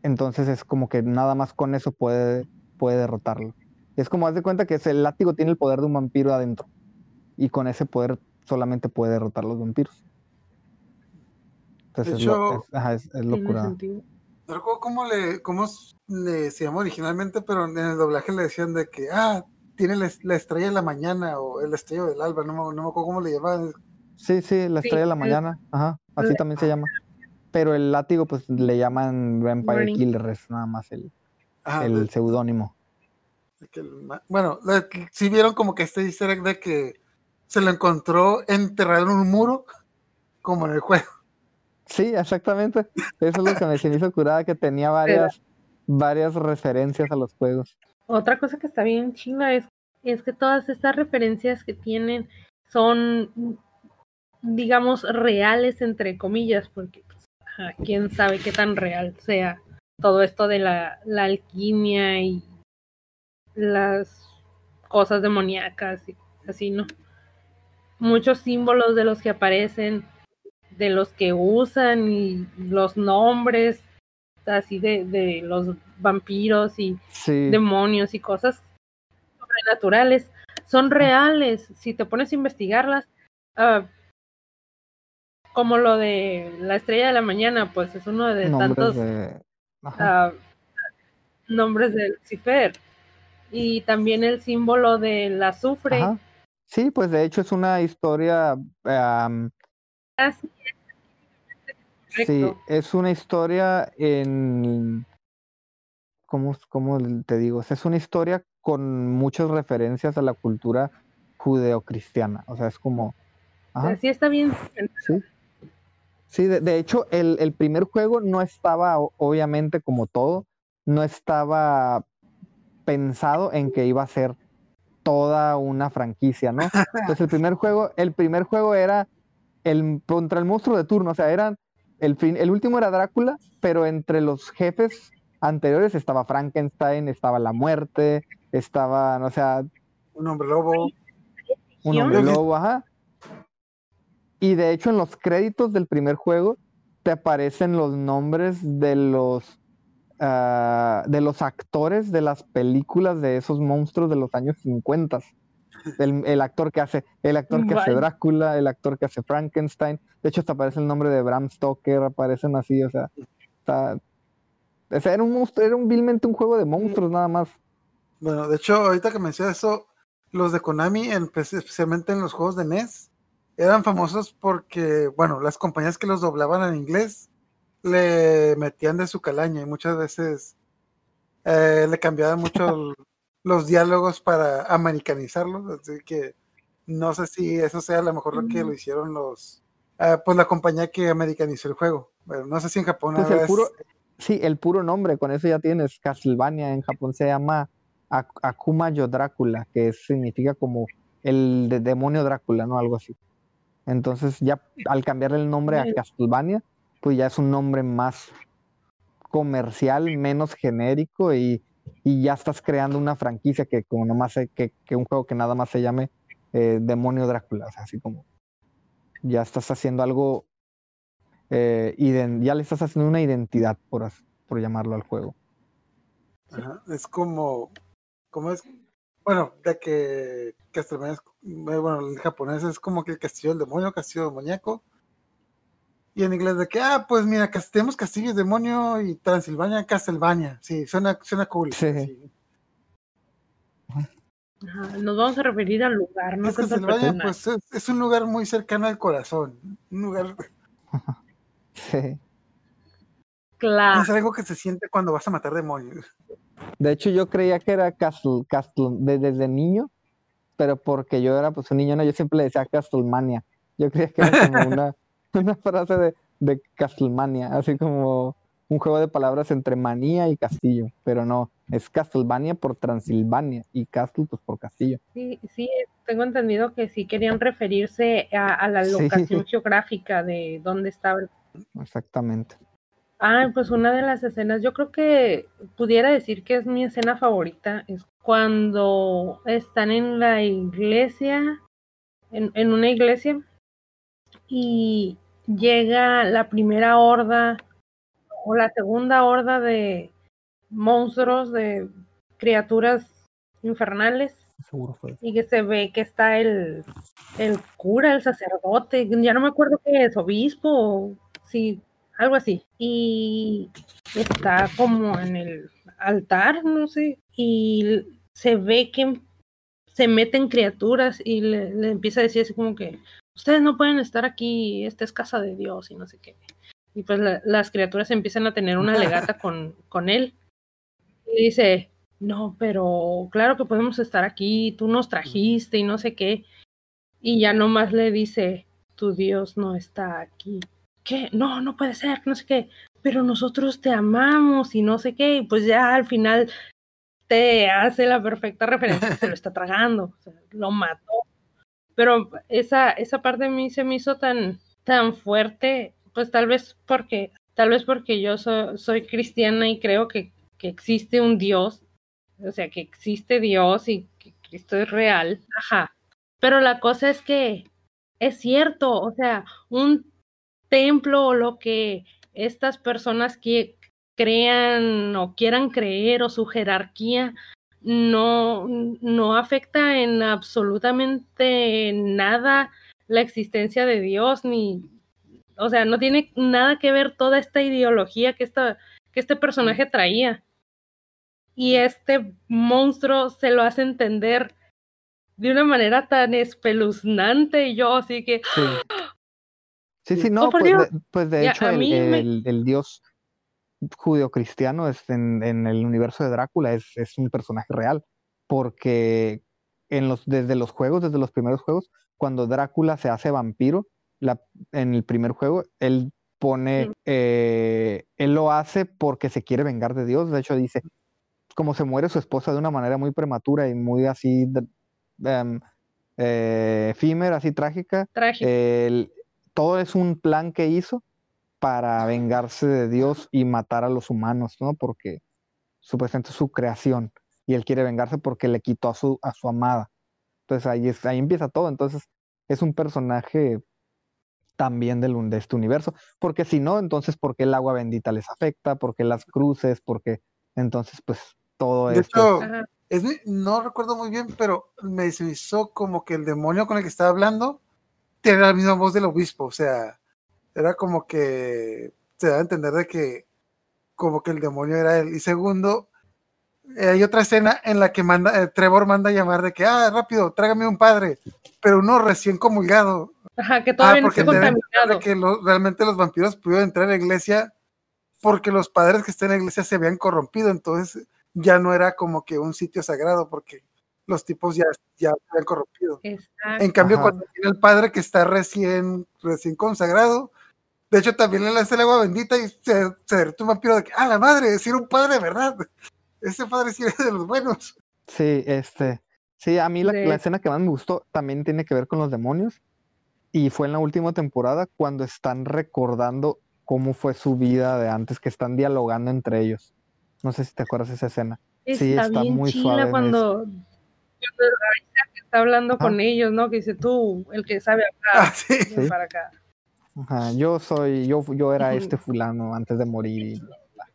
Entonces es como que nada más con eso puede, derrotarlo. Es como haz de cuenta que el látigo tiene el poder de un vampiro adentro. Y con ese poder solamente puede derrotar los vampiros. Entonces De es, lo- hecho, es- ajá, es- es Tiene locura. No recuerdo cómo, le, cómo le, se llama originalmente, pero en el doblaje le decían de que, ah, tiene la, la estrella de la mañana o el estrella del alba, no me, no me acuerdo cómo le llamaban. Sí, sí, la Sí, estrella de la mañana. Ajá, así también se llama. Pero el látigo, pues le llaman Vampire Morning. Killer, es nada más el, Ajá, el de- seudónimo. de bueno, si vieron como que este easter egg de que se lo encontró enterrado en un muro, como en el juego. Sí, exactamente. Eso es lo que me hizo curada, que tenía varias, varias referencias a los juegos. Otra cosa que está bien china es, es que todas estas referencias que tienen son, digamos, reales, entre comillas, porque pues, quién sabe qué tan real sea todo esto de la, la alquimia y las cosas demoníacas y así, ¿no? Muchos símbolos de los que aparecen, de los que usan y los nombres así de, de los vampiros y Sí, demonios y cosas sobrenaturales son reales. Si te pones a investigarlas ah, como lo de la estrella de la mañana pues es uno de nombres tantos de... Ah, nombres de Lucifer. Y también el símbolo del azufre. Ajá. Sí, pues de hecho es una historia, am, Así es, sí, es una historia en, ¿cómo, cómo te digo? Es una historia con muchas referencias a la cultura judeocristiana, o sea, es como, ajá, así está bien sí. Sí, de, de hecho, el, el primer juego no estaba, obviamente, como todo, no estaba pensado en que iba a ser toda una franquicia, ¿no? Entonces el primer juego, el primer juego era el contra el monstruo de turno, o sea, eran el, prim- el último era Drácula, pero entre los jefes anteriores estaba Frankenstein, estaba la muerte, estaban, o sea, Un hombre lobo. un hombre lobo, ajá. Y de hecho en los créditos del primer juego te aparecen los nombres de los ah, de los actores de las películas de esos monstruos de los años 50. El, el actor que hace, el actor que hace. Drácula, el actor que hace Frankenstein. De hecho, hasta aparece el nombre de Bram Stoker, aparecen así, o sea, está- o sea, era un monstruo, era un, vilmente un juego de monstruos nada más. Bueno, de hecho, ahorita que mencionas eso, los de Konami, en- especialmente en los juegos de NES, eran famosos porque, bueno, las compañías que los doblaban en inglés le metían de su calaña y muchas veces eh, le cambiaban mucho el- los diálogos para americanizarlos, así que no sé si eso sea a lo mejor lo que lo hicieron los, eh, pues la compañía que americanizó el juego. Bueno, no sé si en Japón Pues ahora el es- puro, sí, el puro nombre, con eso ya tienes. Castlevania en Japón se llama Ak- Akuma Yo Drácula, que significa como el de demonio Drácula, ¿no? Algo así. Entonces ya al cambiarle el nombre a. Castlevania, pues ya es un nombre más comercial, menos genérico y, y ya estás creando una franquicia que como nomás que, que un juego que nada más se llame eh, Demonio Drácula, así como ya estás haciendo algo, eh, ya le estás haciendo una identidad, por, por llamarlo al juego. Es como, como es, bueno, de que Castlevania eh, bueno, el japonés es como que el castillo del demonio, castillo demoníaco. Y en inglés de que, ah, pues mira, tenemos castillo demonio y Transilvania, Castlevania. Sí, suena, suena cool. Sí. sí. Ajá, Nos vamos a referir al lugar, no Es Castlevania, pues es, es un lugar muy cercano al corazón. Un lugar, Sí. Claro. es algo que se siente cuando vas a matar demonios. De hecho, yo creía que era Castle, Castle de- desde niño, pero porque yo era pues un niño, no, yo siempre le decía Castlemania. Yo creía que era como una, una frase de, de Castlemania, así como un juego de palabras entre manía y castillo, pero no, es Castlevania por Transilvania y Castle pues por castillo. Sí, sí, tengo entendido que sí querían referirse a, a la Sí. locación geográfica de dónde estaba. Exactamente. Ah, pues una de las escenas, yo creo que pudiera decir que es mi escena favorita, es cuando están en la iglesia, en, en una iglesia, y llega la primera horda o la segunda horda de monstruos, de criaturas infernales Seguro fue. y que se ve que está el, el cura, el sacerdote, ya no me acuerdo qué es, obispo, o sí, algo así. Y está como en el altar, no sé, y se ve que se meten criaturas y le, le empieza a decir así como que ustedes no pueden estar aquí, esta es casa de Dios y no sé qué. Y pues la- las criaturas empiezan a tener una legata con, con él. Y dice, no, pero claro que podemos estar aquí, tú nos trajiste y no sé qué. Y ya nomás le dice, tu Dios no está aquí. ¿Qué? No, no puede ser, no sé qué. Pero nosotros te amamos y no sé qué. Y pues ya al final te hace la perfecta referencia se lo está tragando. O sea, lo mató. Pero esa, esa parte a mí se me hizo tan, tan fuerte, pues tal vez porque, tal vez porque yo so- soy cristiana y creo que, que existe un Dios, o sea, que existe Dios y que Cristo es real. Ajá. Pero la cosa es que es cierto, o sea, un templo o lo que estas personas que crean o quieran creer o su jerarquía no, no afecta en absolutamente nada la existencia de Dios, ni, o sea, no tiene nada que ver toda esta ideología que, esta, que este personaje traía. Y este monstruo se lo hace entender de una manera tan espeluznante y yo así que Sí. Sí, sí, no, Oh, pues de, pues de hecho a el, mí me- el- el dios judeocristiano es en, en el universo de Drácula es, es un personaje real, porque en los, desde los juegos, desde los primeros juegos, cuando Drácula se hace vampiro, la, en el primer juego, él pone, Sí. eh, él lo hace porque se quiere vengar de Dios, de hecho dice, como se muere su esposa de una manera muy prematura y muy así, em, eh, efímera, así trágica, trágico. el- todo es un plan que hizo para vengarse de Dios y matar a los humanos, ¿no? Porque supuestamente es su creación y él quiere vengarse porque le quitó a su, a su amada. Entonces ahí, es, ahí empieza todo. Entonces es un personaje también del, de este universo. Porque si no, entonces, ¿por qué el agua bendita les afecta? ¿Por qué las cruces? Porque entonces, pues todo De esto. es no recuerdo muy bien, pero me hizo como que el demonio con el que estaba hablando tenía la misma voz del obispo, o sea, era como que se da a entender de que como que el demonio era él. Y segundo, eh, hay otra escena en la que manda, eh, Trevor manda a llamar de que, ah, rápido, trágame un padre, pero uno recién comulgado. Ajá, que Ah, todavía no porque está te deben contaminado. de que lo- realmente los vampiros pudieron entrar a la iglesia porque los padres que están en la iglesia se habían corrompido, entonces ya no era como que un sitio sagrado porque los tipos ya, ya se habían corrompido. Exacto. En cambio, Ajá. cuando tiene el padre que está recién, recién consagrado, de hecho también le lanza el agua bendita y se, se derrite un vampiro de que, ah, la madre, si era un padre de verdad. Ese padre sí era de los buenos. Sí, este, sí, a mí la, escena que más me gustó también tiene que ver con los demonios y fue en la última temporada cuando están recordando cómo fue su vida de antes, que están dialogando entre ellos. No sé si te acuerdas de esa escena. sí, está, bien muy chila suave cuando, está hablando Ajá. con ellos, ¿no? Que dice tú, el que sabe hablar, Ah, Sí. para acá. Ajá, yo soy, yo, yo era este fulano antes de morir y bla, bla.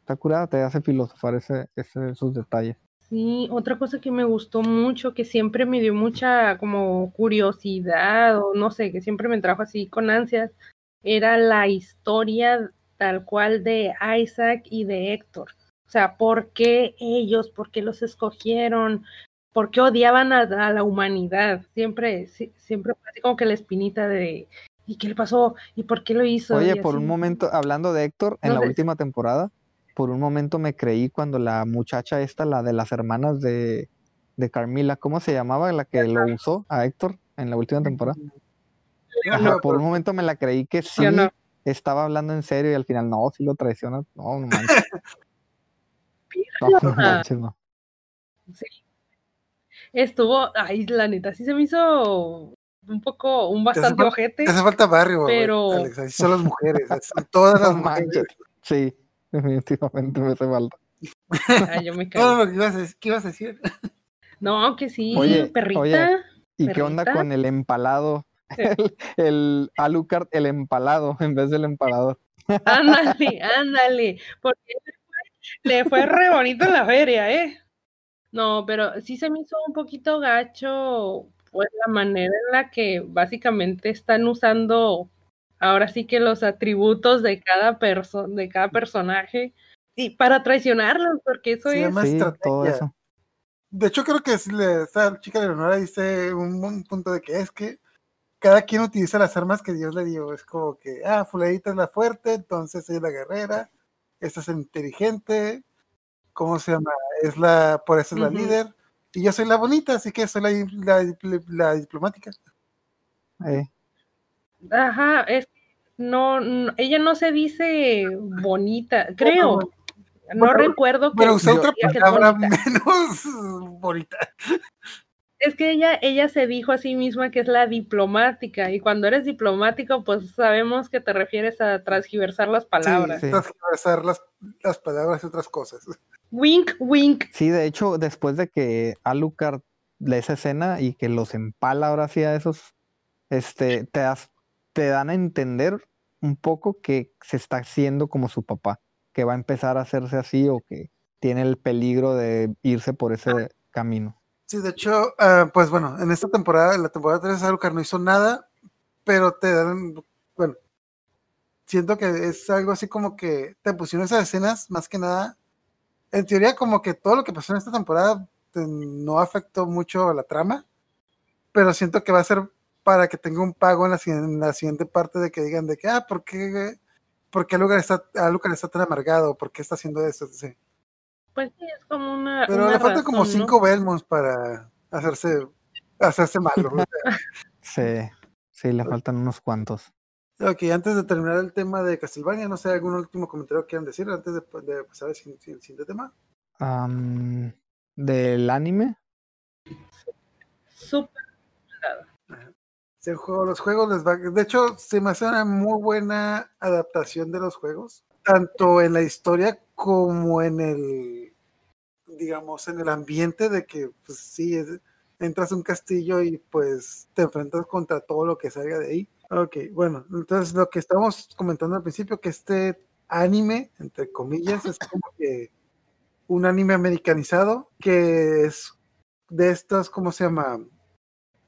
Está curada, te hace filosofar ese, ese- esos detalles. Sí, otra cosa que me gustó mucho, que siempre me dio mucha como curiosidad o no sé, que siempre me trajo así con ansias, era la historia tal cual de Isaac y de Héctor. O sea, ¿por qué ellos? ¿Por qué los escogieron? ¿Por qué odiaban a, a la humanidad? Siempre, siempre fue así como que la espinita de ¿y qué le pasó? ¿Y por qué lo hizo? Oye, por un momento, hablando de Héctor, en No la última temporada, por un momento me creí cuando la muchacha esta, la de las hermanas de, de Carmila, ¿cómo se llamaba? La que lo usó a Héctor en la última temporada. Ajá, por un momento me la creí que sí estaba hablando en serio y al final no, sí lo traiciona. No, no manches. No, no manches, no. Estuvo, ay, la neta, sí se me hizo un poco, un Te hace bastante fal- ojete. te hace falta barrio, güey, Pero- Alex, así son las mujeres, así son todas las mujeres. manches. Sí, definitivamente me hace falta. Ay, yo me no, no, ¿qué ibas a decir? ¿Qué ibas a decir? No, que sí, Oye, perrita. oye. ¿Y qué onda con el empalado? Sí. El, el Alucard, el empalado, en vez del empalador. Ándale, ándale. Porque le fue, le fue re bonito en la feria, ¿eh? No, pero sí se me hizo un poquito gacho, pues la manera en la que básicamente están usando ahora sí que los atributos de cada perso de cada personaje y para traicionarlos, porque eso Se es. llama Sí, todo eso. De hecho, creo que es le- esta chica de Leonora dice un, un punto de que es que cada quien utiliza las armas que Dios le dio. Es como que, ah, fulanita es la fuerte, entonces ella es la guerrera, esta es inteligente, ¿cómo se llama? Es la, por eso es la líder. Y yo soy la bonita, así que soy la, la, dipl- la diplomática. Eh, Ajá, es no, no, ella no se dice bonita, creo. No Bueno, recuerdo que Pero usé otra palabra menos bonita. Es que ella, ella se dijo a sí misma que es la diplomática, y cuando eres diplomático, pues sabemos que te refieres a transgiversar las palabras. Sí, Sí. transgiversar las, las palabras y otras cosas. Wink, wink. sí, de hecho, después de que Alucard le esa escena y que los empala ahora sí a esos, este, te das, te dan a entender un poco que se está haciendo como su papá, que va a empezar a hacerse así o que tiene el peligro de irse por ese camino. Sí, de hecho, ah, pues bueno, en esta temporada, en la temporada 3, Alucard no hizo nada, pero te dan, bueno, siento que es algo así como que te pusieron esas escenas, más que nada, en teoría como que todo lo que pasó en esta temporada te- no afectó mucho a la trama, pero siento que va a ser para que tenga un pago en la, en la siguiente parte de que digan de que, ah, ¿por qué, por Alucard está, Alucard está tan amargado? ¿Por qué está haciendo esto? Sí. Pues sí, es como una. Pero una le faltan como razón, ¿no? cinco Belmonts para hacerse, hacerse malo. o sea. Sí, sí, le faltan unos cuantos. Ok, antes de terminar el tema de Castlevania, no sé, algún último comentario que quieran decir antes de, de pasar al siguiente, tema. Del anime, Súper. Los juegos les va. De hecho, se me hace una muy buena adaptación de los juegos, tanto en la historia como en el, digamos, en el ambiente de que, pues sí, entras a un castillo y pues te enfrentas contra todo lo que salga de ahí. Ok, bueno, entonces lo que estábamos comentando al principio, que este anime, entre comillas, es como que un anime americanizado, que es de estas, ¿cómo se llama?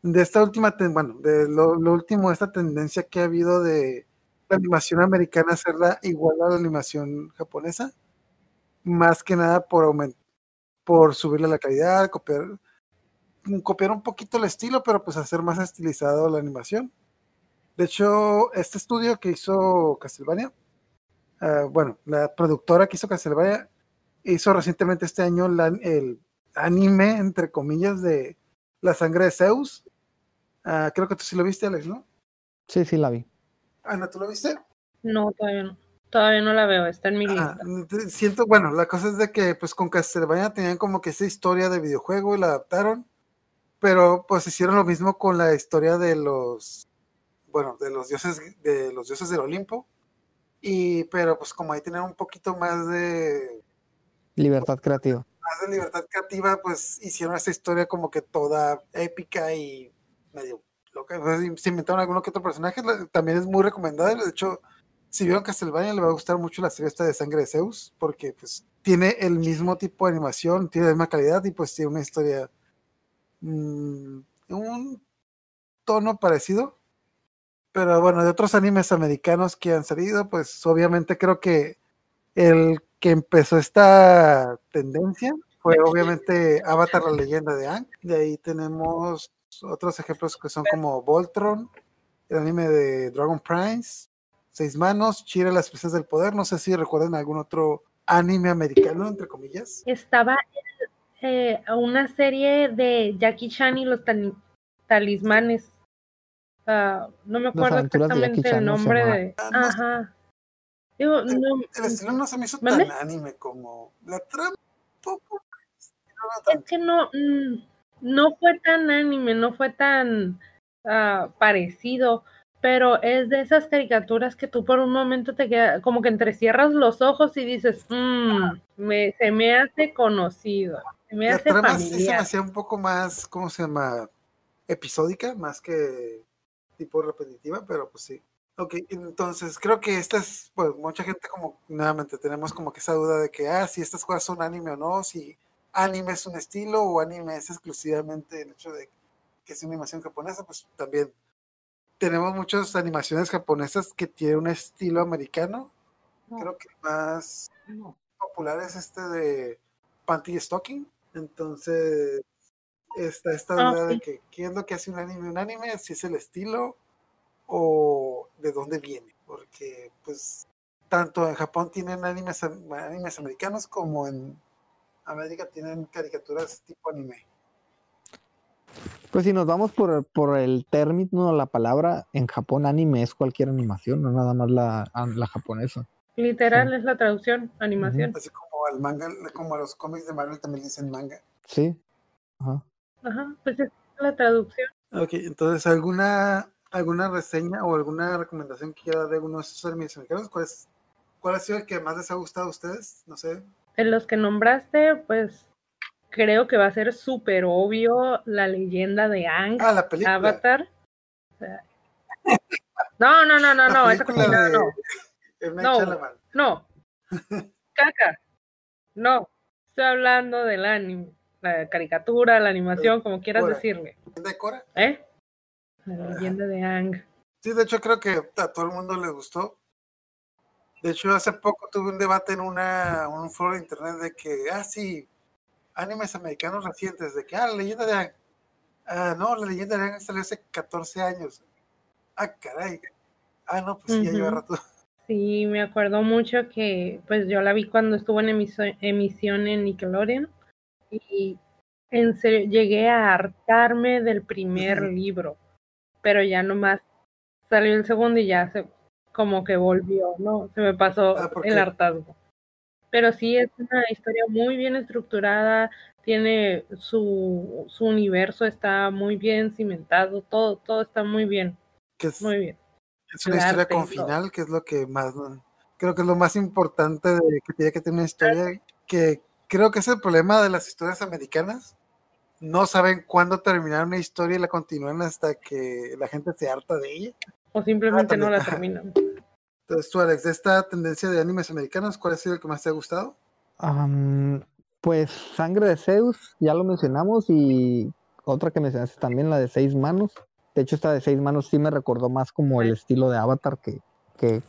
de esta última, bueno, de lo último, esta tendencia que ha habido de la animación americana hacerla igual a la animación japonesa, más que nada por aumentar, por subirle la calidad, copiar, mm, copiar un poquito el estilo, pero pues hacer más estilizado la animación. De hecho, este estudio que hizo Castlevania, ah, bueno, la productora que hizo Castlevania, hizo recientemente este año el anime, entre comillas, de La sangre de Zeus. Ah, creo que tú sí lo viste, Alex, ¿no? sí, sí la vi. Ana, ¿tú lo viste? No, todavía no. Todavía no la veo, está en mi Ajá, lista. siento, bueno, la cosa es de que pues con Castlevania tenían como que esa historia de videojuego y la adaptaron, pero pues hicieron lo mismo con la historia de los, bueno, de los dioses, de los dioses del Olimpo, y pero pues como ahí tenían un poquito más de, Libertad creativa. más de libertad creativa, pues hicieron esa historia como que toda épica y medio loca, Pues, se inventaron alguno que otro personaje, también es muy recomendable, de hecho, si vieron Castlevania le va a gustar mucho la serie esta de Sangre de Zeus, porque pues tiene el mismo tipo de animación, tiene la misma calidad y pues tiene una historia, mm, un tono parecido. Pero bueno, de otros animes americanos que han salido, pues obviamente creo que el que empezó esta tendencia fue obviamente Avatar, la leyenda de Aang. De ahí tenemos otros ejemplos que son como Voltron, el anime de Dragon Prince, Seis Manos, Chira, las piezas del poder. No sé si recuerdan algún otro anime americano, entre comillas. Estaba eh, una serie de Jackie Chan y los tali- talismanes. Ah, no me acuerdo exactamente Chan, el nombre de. Ah. Ajá. Digo, no, El estilo no se me hizo tan anime como la trama. Poco, no, es que no, mm, no fue tan anime, no fue tan ah, parecido, pero es de esas caricaturas que tú por un momento te queda, como que entrecierras los ojos y dices, "Mm, me, se me hace conocido, se me La hace trama sí se me familiar. hacía un poco más, ¿cómo se llama? Episódica, más que tipo repetitiva, pero pues sí. Ok, entonces creo que esta es, pues mucha gente como, nuevamente tenemos como que esa duda de que, ah, si estas cosas son anime o no, si anime es un estilo o anime es exclusivamente el hecho de que es una animación japonesa, pues también tenemos muchas animaciones japonesas que tienen un estilo americano. Creo que más popular es este de Panty Stocking. Entonces, Está esta Ah, duda de sí. que qué es lo que hace un anime. Un anime, si es el estilo o de dónde viene. Porque, pues, tanto en Japón tienen animes, animes americanos como en América tienen caricaturas tipo anime. Pues si nos vamos por, por el término, la palabra, en Japón anime es cualquier animación, no nada más la, la japonesa. Literal es la traducción, animación. Así como al manga, como a los cómics de Marvel también dicen manga. Sí. Ajá. Ajá, pues es la traducción. Ok, entonces, ¿alguna, alguna reseña o alguna recomendación que quiera dar de alguno de esos animes americanos? ¿Cuál, es- ¿Cuál ha sido el que más les ha gustado a ustedes? No sé. De los que nombraste, pues creo que va a ser súper obvio la leyenda de Ang, Ah, la película. Avatar. O sea, No, no, no, no, no, esa de no, No. No. Caca. No, estoy hablando del anime, la caricatura, la animación, como quieras Ahora. decirle. ¿De Cora? ¿Eh? La leyenda de Ang. Sí, de hecho creo que a todo el mundo le gustó. De hecho, hace poco tuve un debate en una, un foro de internet de que, ah, sí, animes americanos recientes, de que, ah, la leyenda de Aang. Ah, no, la leyenda de Aang salió hace 14 años. Ah, caray. Ah, no, pues sí, ya lleva rato. Sí, me acuerdo mucho que pues yo la vi cuando estuvo en emisión en Nickelodeon y en serio llegué a hartarme del primer libro, pero ya nomás salió el segundo y ya se como que volvió, ¿no? Se me pasó Ah, ¿por el hartazgo. Pero sí es una historia muy bien estructurada, tiene su, su universo está muy bien cimentado, todo, todo está muy bien, es, muy bien. es una el historia arte con todo. final, que es lo que más, creo que es lo más importante de que tiene que tener una historia, que creo que es el problema de las historias americanas. No saben cuándo terminar una historia y la continúan hasta que la gente se harta de ella. O simplemente no la terminan. Entonces, tú, Alex, de esta tendencia de animes americanos, ¿cuál ha sido el que más te ha gustado? Pues Sangre de Zeus, ya lo mencionamos, y otra que mencionaste también, la de seis manos. De hecho, esta de seis manos sí me recordó más como el estilo de Avatar que, que,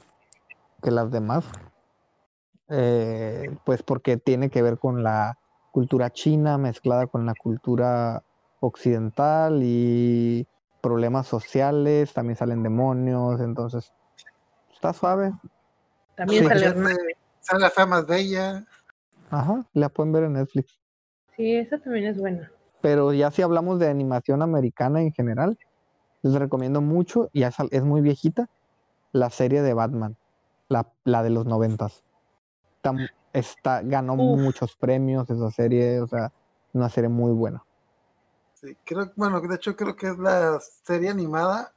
que las demás. Eh, pues porque tiene que ver con la cultura china mezclada con la cultura occidental y problemas sociales, también salen demonios, entonces está suave. También Sí. sale sale la fama más bella. Ajá, la pueden ver en Netflix. Sí, esa también es buena. Pero ya si hablamos de animación americana en general, les recomiendo mucho, y es, muy viejita, la serie de Batman, la, la de los noventas. Está, está- ganó Uf. muchos premios esa serie, o sea, una serie muy buena. Sí, creo, bueno, de hecho creo que es la serie animada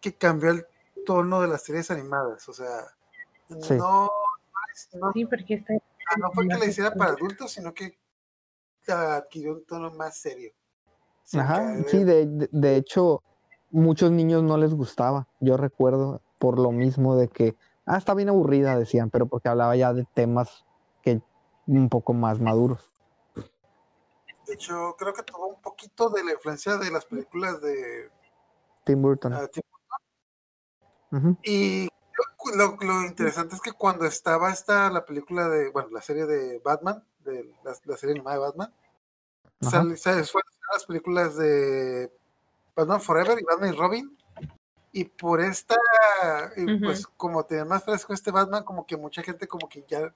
que cambió el tono de las series animadas. O sea, Sí. no, no, Sí, porque está no fue que la hiciera para adultos, sino que adquirió un tono más serio. sin Ajá, caer sí, de- de hecho, muchos niños no les gustaba. Yo recuerdo por lo mismo de que, ah, está bien aburrida, decían, pero porque hablaba ya de temas que un poco más maduros. De hecho, creo que tuvo un poquito de la influencia de las películas de Tim Burton. ah, Tim Y lo, lo interesante es que cuando estaba esta, la película de, bueno, la serie de Batman, de la, la serie animada de Batman, sal- las películas de Batman Forever y Batman y Robin. Y por esta, y pues como tenía más fresco este Batman, como que mucha gente como que ya,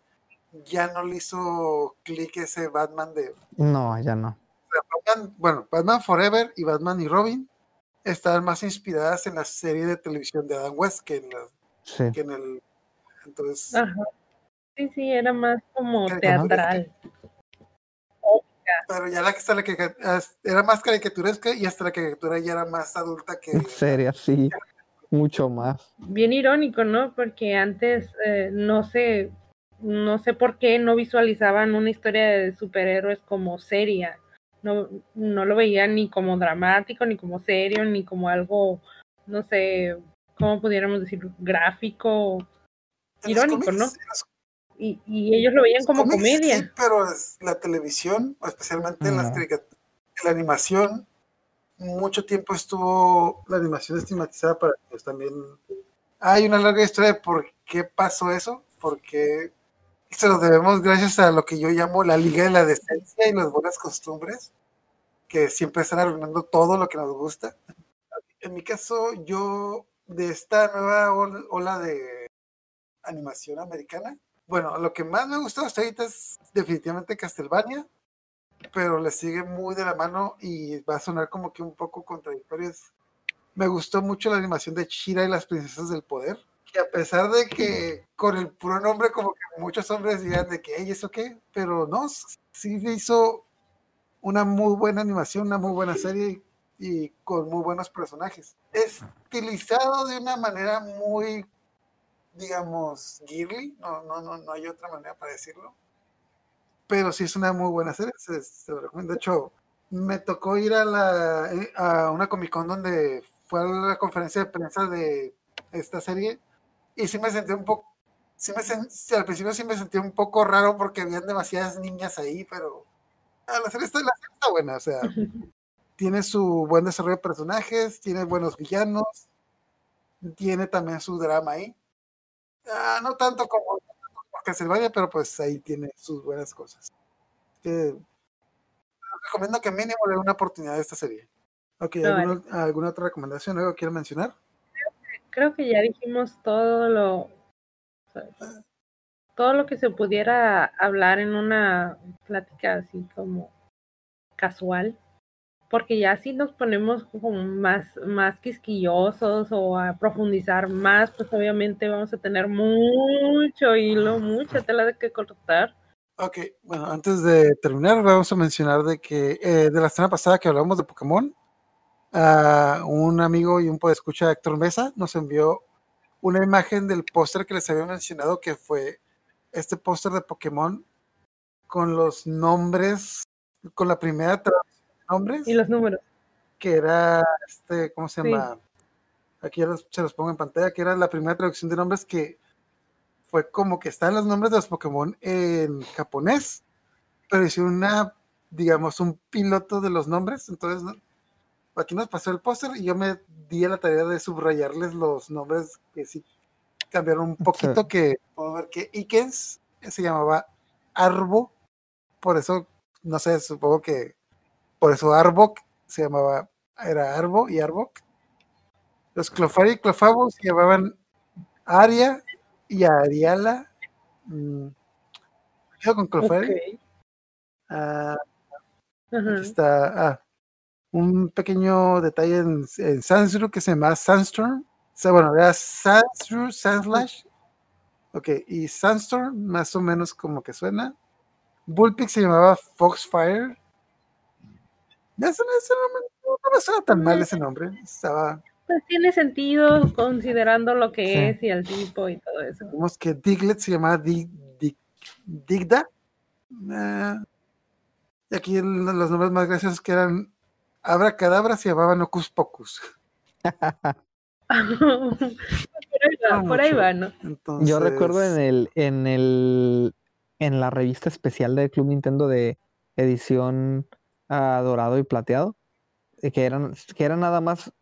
ya no le hizo clic ese Batman de No, ya no. Batman, bueno, Batman Forever y Batman y Robin estaban más inspiradas en la serie de televisión de Adam West que en, la- Sí. que en el. Entonces, Ajá. Sí, sí, era más como teatral. pero ya la que está la que era más caricaturesca y hasta la caricatura ya era más adulta que. En serio, sí. Mucho más. Bien irónico, ¿no? Porque antes eh, no sé, no sé por qué no visualizaban una historia de superhéroes como seria. No, no lo veían ni como dramático, ni como serio, ni como algo, no sé, ¿cómo pudiéramos decir? Gráfico. Irónico, cómics, ¿no? los Y, y ellos lo veían como cómics comedia. Sí, pero es la televisión, especialmente en las caricaturas, la animación, mucho tiempo estuvo la animación estigmatizada para pues también. Hay una larga historia de por qué pasó eso, porque se lo debemos gracias a lo que yo llamo la Liga de la Decencia y las buenas costumbres, que siempre están arruinando todo lo que nos gusta. En mi caso, yo de esta nueva ol- ola de animación americana, bueno, lo que más me gustó hasta ahorita es definitivamente Castlevania, pero le sigue muy de la mano y va a sonar como que un poco contradictorio. Me gustó mucho la animación de Shira y las princesas del poder, que a pesar de que con el puro nombre como que muchos hombres dirían de que, ¿y eso qué? Pero no, sí hizo una muy buena animación, una muy buena serie y, con muy buenos personajes. Estilizado de una manera muy, digamos, girly, no, no, no, no hay otra manera para decirlo. Pero sí es una muy buena serie, se, se lo recomiendo. De hecho, me tocó ir a, la, eh, a una Comic Con donde fue a la conferencia de prensa de esta serie y sí me sentí un poco, sí me sen- sí, al principio sí me sentí un poco raro porque habían demasiadas niñas ahí, pero ah, la serie está, la serie está buena, o sea, tiene su buen desarrollo de personajes, tiene buenos villanos, tiene también su drama ahí. Ah, no tanto como Castlevania, pero pues ahí tiene sus buenas cosas. Que recomiendo que mínimo le dé una oportunidad a esta serie. Ok, ¿alguna, ¿alguna otra recomendación? ¿Algo quiero mencionar? Creo que ya dijimos todo lo todo lo que se pudiera hablar en una plática así como casual. Porque ya si nos ponemos como más, más quisquillosos o a profundizar más, pues obviamente vamos a tener mucho hilo, mucha tela de que cortar. Ok, bueno, antes de terminar, vamos a mencionar de que eh, de la semana pasada que hablamos de Pokémon, un amigo y un escucha Héctor Mesa nos envió una imagen del póster que les había mencionado, que fue este póster de Pokémon con los nombres, con la primera traducción de nombres, Y los números. que era, este, ¿cómo se Sí. llama? Aquí ya los- se los pongo en pantalla, que era la primera traducción de nombres que fue como que están los nombres de los Pokémon en japonés, pero hicieron una, digamos, un piloto de los nombres. Entonces, ¿no? Aquí nos pasó el póster y yo me di a la tarea de subrayarles los nombres que sí cambiaron un poquito, que puedo ver que Ikens se llamaba Arbo, por eso, no sé, supongo que por eso Arbok se llamaba, era Arbo y Arbok. Los Clofari y Clofabo se llamaban Aria y Ariala. Mm, yo con Clofari. Ok. Ah, está ah, un pequeño detalle en, en Sansru que se llama Sandstorm. O sea, bueno, era Sansru, Sandslash. Ok, y Sandstorm, más o menos como que suena. Bullpix se llamaba Foxfire. Ese nombre no, no me suena tan mal ese nombre. Estaba, Pues tiene sentido considerando lo que Sí. es y el tipo y todo eso. vimos que Diglett se llamaba Dig, Dig- Digda. Ah, y aquí los nombres más graciosos que eran Abracadabra se llamaban Ocus Pocus. por ahí va, No por ahí va, ¿no? Entonces, Yo recuerdo en el, en el, en la revista especial del Club Nintendo de edición ah, dorado y plateado, eh, que eran, que era nada más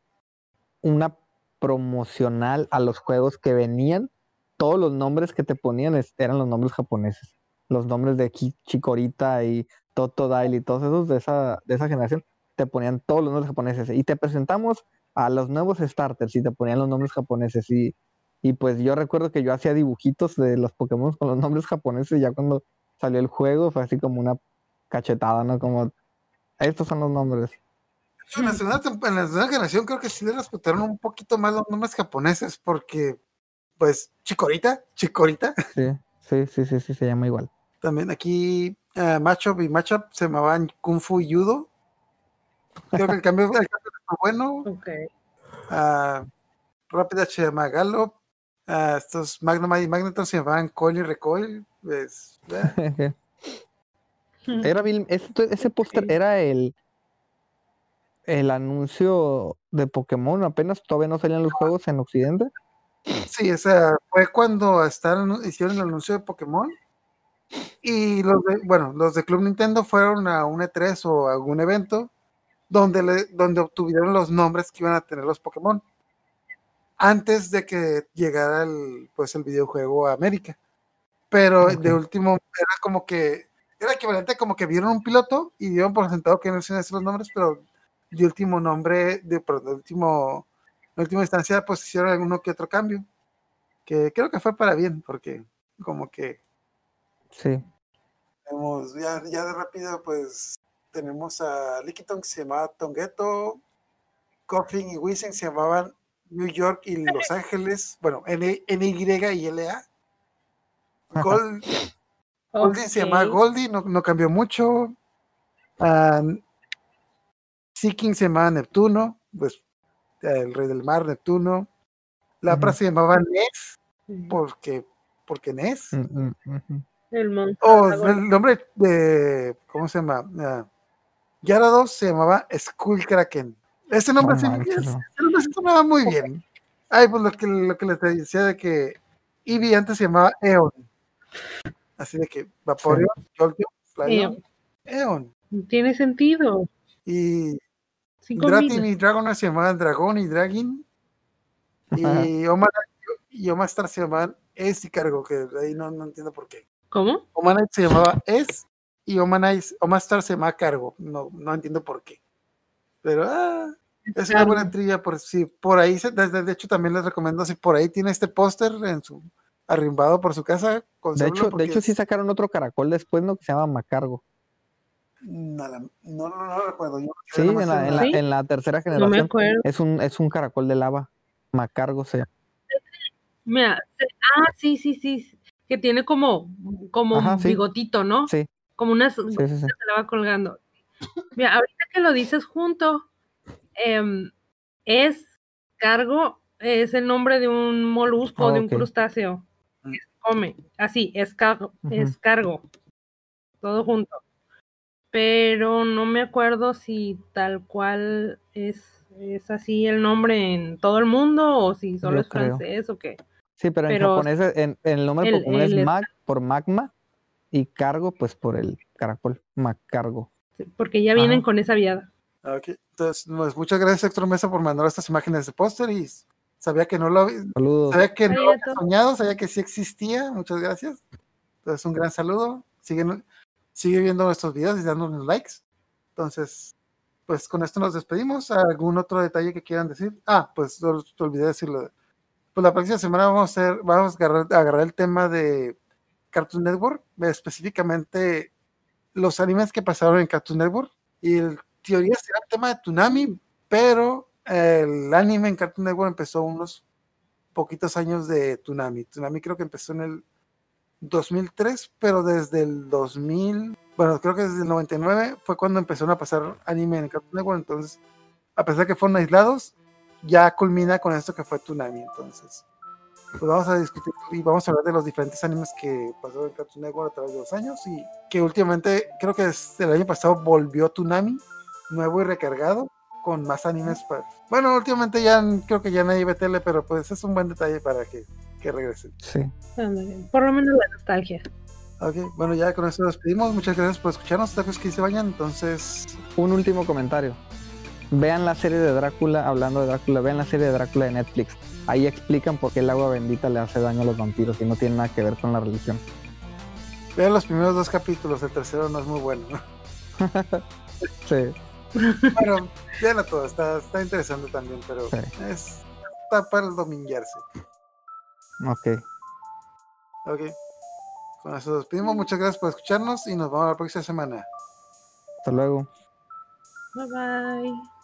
una promocional a los juegos que venían. Todos los nombres que te ponían es- eran los nombres japoneses. Los nombres de Chikorita y Totodile y todos esos de esa, de esa generación te ponían todos los nombres japoneses. Y te presentamos a los nuevos starters y te ponían los nombres japoneses. Y, y pues yo recuerdo que yo hacía dibujitos de los Pokémon con los nombres japoneses y ya cuando salió el juego fue así como una cachetada, ¿no? Como, estos son los nombres. En la, segunda, en la segunda generación creo que sí le respetaron un poquito más los nombres japoneses porque, pues, Chikorita, Chikorita, Sí, sí, sí, sí, sí, se llama igual. también aquí uh, Matchup y Matchup se llamaban Kung Fu y Judo. Creo que el cambio, el cambio fue bueno. Ok. Uh, Rápida se llama Gallop. Ah, estos Magnemite y Magneton se llamaban Coil y Recoil. Pues, eh, Era Bill- este- ese póster era el el anuncio de Pokémon, apenas todavía no salían los juegos en Occidente. Sí, o sea, fue cuando estaban, hicieron el anuncio de Pokémon. Y los de, bueno, los de Club Nintendo fueron a un E3 o a algún evento donde, le, donde obtuvieron los nombres que iban a tener los Pokémon antes de que llegara el, pues, el videojuego a América. Pero Ok. de último, era como que era equivalente como que vieron un piloto y dieron por sentado que no se decir los nombres, pero de último nombre, de, de último, en última instancia, pues hicieron alguno que otro cambio. Que creo que fue para bien, porque como que Sí. ya, ya de rápido, pues tenemos a Liquiton que se llamaba Tongueto, Coffin y Wiesen se llamaban New York y Los Ángeles, bueno, N- NY y LA. Gold, Goldie se llamaba. Goldie, no, no cambió mucho. Ah, Seeking se llamaba Neptuno, pues el rey del mar, Neptuno. Lapra Ujú. se llamaba Ness, Sí. porque, porque Ness. Mm, mm, ujú. El monstruo. Oh, el nombre de. ¿Cómo se llama? Ah, Gyarados se llamaba Skull Kraken. Ese nombre, No sí, no. nombre sí sonaba muy bien. Ay, pues lo que, lo que les decía de que Eevee antes se llamaba Eon. Así de que Vaporeon, Jolteon, Flareon, Eon. Tiene sentido. Y Sí Dratin y Dragonair se llamaban Dragón y Dragin. Y Omar y Omastar se llamaban Es y Cargo, que de ahí no, no entiendo por qué. ¿Cómo? Omanite se llamaba Es y Omanite, Omastar se llama Cargo. No, no entiendo por qué. Pero ah, es una buena trilla por si por ahí se- de hecho también les recomiendo si por ahí tiene este póster en su arrimbado por su casa De hecho, de hecho sí sacaron otro caracol después, ¿no? Que se llama Macargo. nada, no, no, no recuerdo. Yo Sí, en la, sé en la, ¿Sí? en la tercera No me generación. acuerdo. es un, es un caracol de lava. Macargo se llama. Mira, se- ah, sí, sí, sí. Que tiene como, como Ajá, un sí. bigotito, ¿no? Sí, Como unas sí, sí, sí. se la va colgando. Mira, ahorita que lo dices junto, em, es cargo, es el nombre de un molusco, Ah, de un ok. crustáceo. que se come, así, es cargo, es cargo, todo junto. Pero no me acuerdo si tal cual es, es así el nombre en todo el mundo o si solo Yo es creo. francés o qué. Sí, pero en japonés en, en el nombre el- por común es el- mag por magma y cargo pues por el caracol, macargo. Porque ya vienen Ajá. con esa viada. Ah, ok. Entonces, pues, muchas gracias Héctor Mesa por mandar estas imágenes de póster y sabía que no lo había, Saludos. sabía que no lo había soñado, sabía que sí existía. Muchas gracias. Entonces, un gran saludo. Siguen, sigue viendo nuestros videos y dándonos likes. Entonces, pues con esto nos despedimos. ¿Algún otro detalle que quieran decir? Ah, pues te te olvidé decirlo. Pues la próxima semana vamos a hacer, vamos a agarrar, a agarrar el tema de Cartoon Network, específicamente los animes que pasaron en Cartoon Network. Y en teoría será el tema de Tsunami, pero el anime en Cartoon Network empezó unos poquitos años de Tsunami. Tsunami creo que empezó en el 2003, pero desde el 2000, bueno, creo que desde el 99 fue cuando empezaron a pasar anime en Cartoon Network. Entonces, a pesar de que fueron aislados, ya culmina con esto que fue Tsunami. Entonces, pues vamos a discutir y vamos a hablar de los diferentes animes que pasaron en Cartoon Network a través de los años y que últimamente, creo que desde el año pasado volvió Tsunami, nuevo y recargado, con más animes. Para... Bueno, últimamente ya creo que ya nadie ve tele, pero pues es un buen detalle para que, que regresen. Sí. Por lo menos la nostalgia. Ok, bueno, ya con esto nos despedimos. Muchas gracias por escucharnos. Tacos que se vayan. Entonces, Un último comentario. Vean la serie de Drácula, hablando de Drácula, vean la serie de Drácula de Netflix. Ahí explican por qué el agua bendita le hace daño a los vampiros y no tiene nada que ver con la religión. vean los primeros dos capítulos. El tercero no es muy bueno. Sí, Pero véanlo todo. Está, está interesante también, pero Sí. es está para el dominguearse. ok. Ok. Con eso nos despedimos. Muchas gracias por escucharnos y nos vemos la próxima semana. Hasta luego. Bye bye.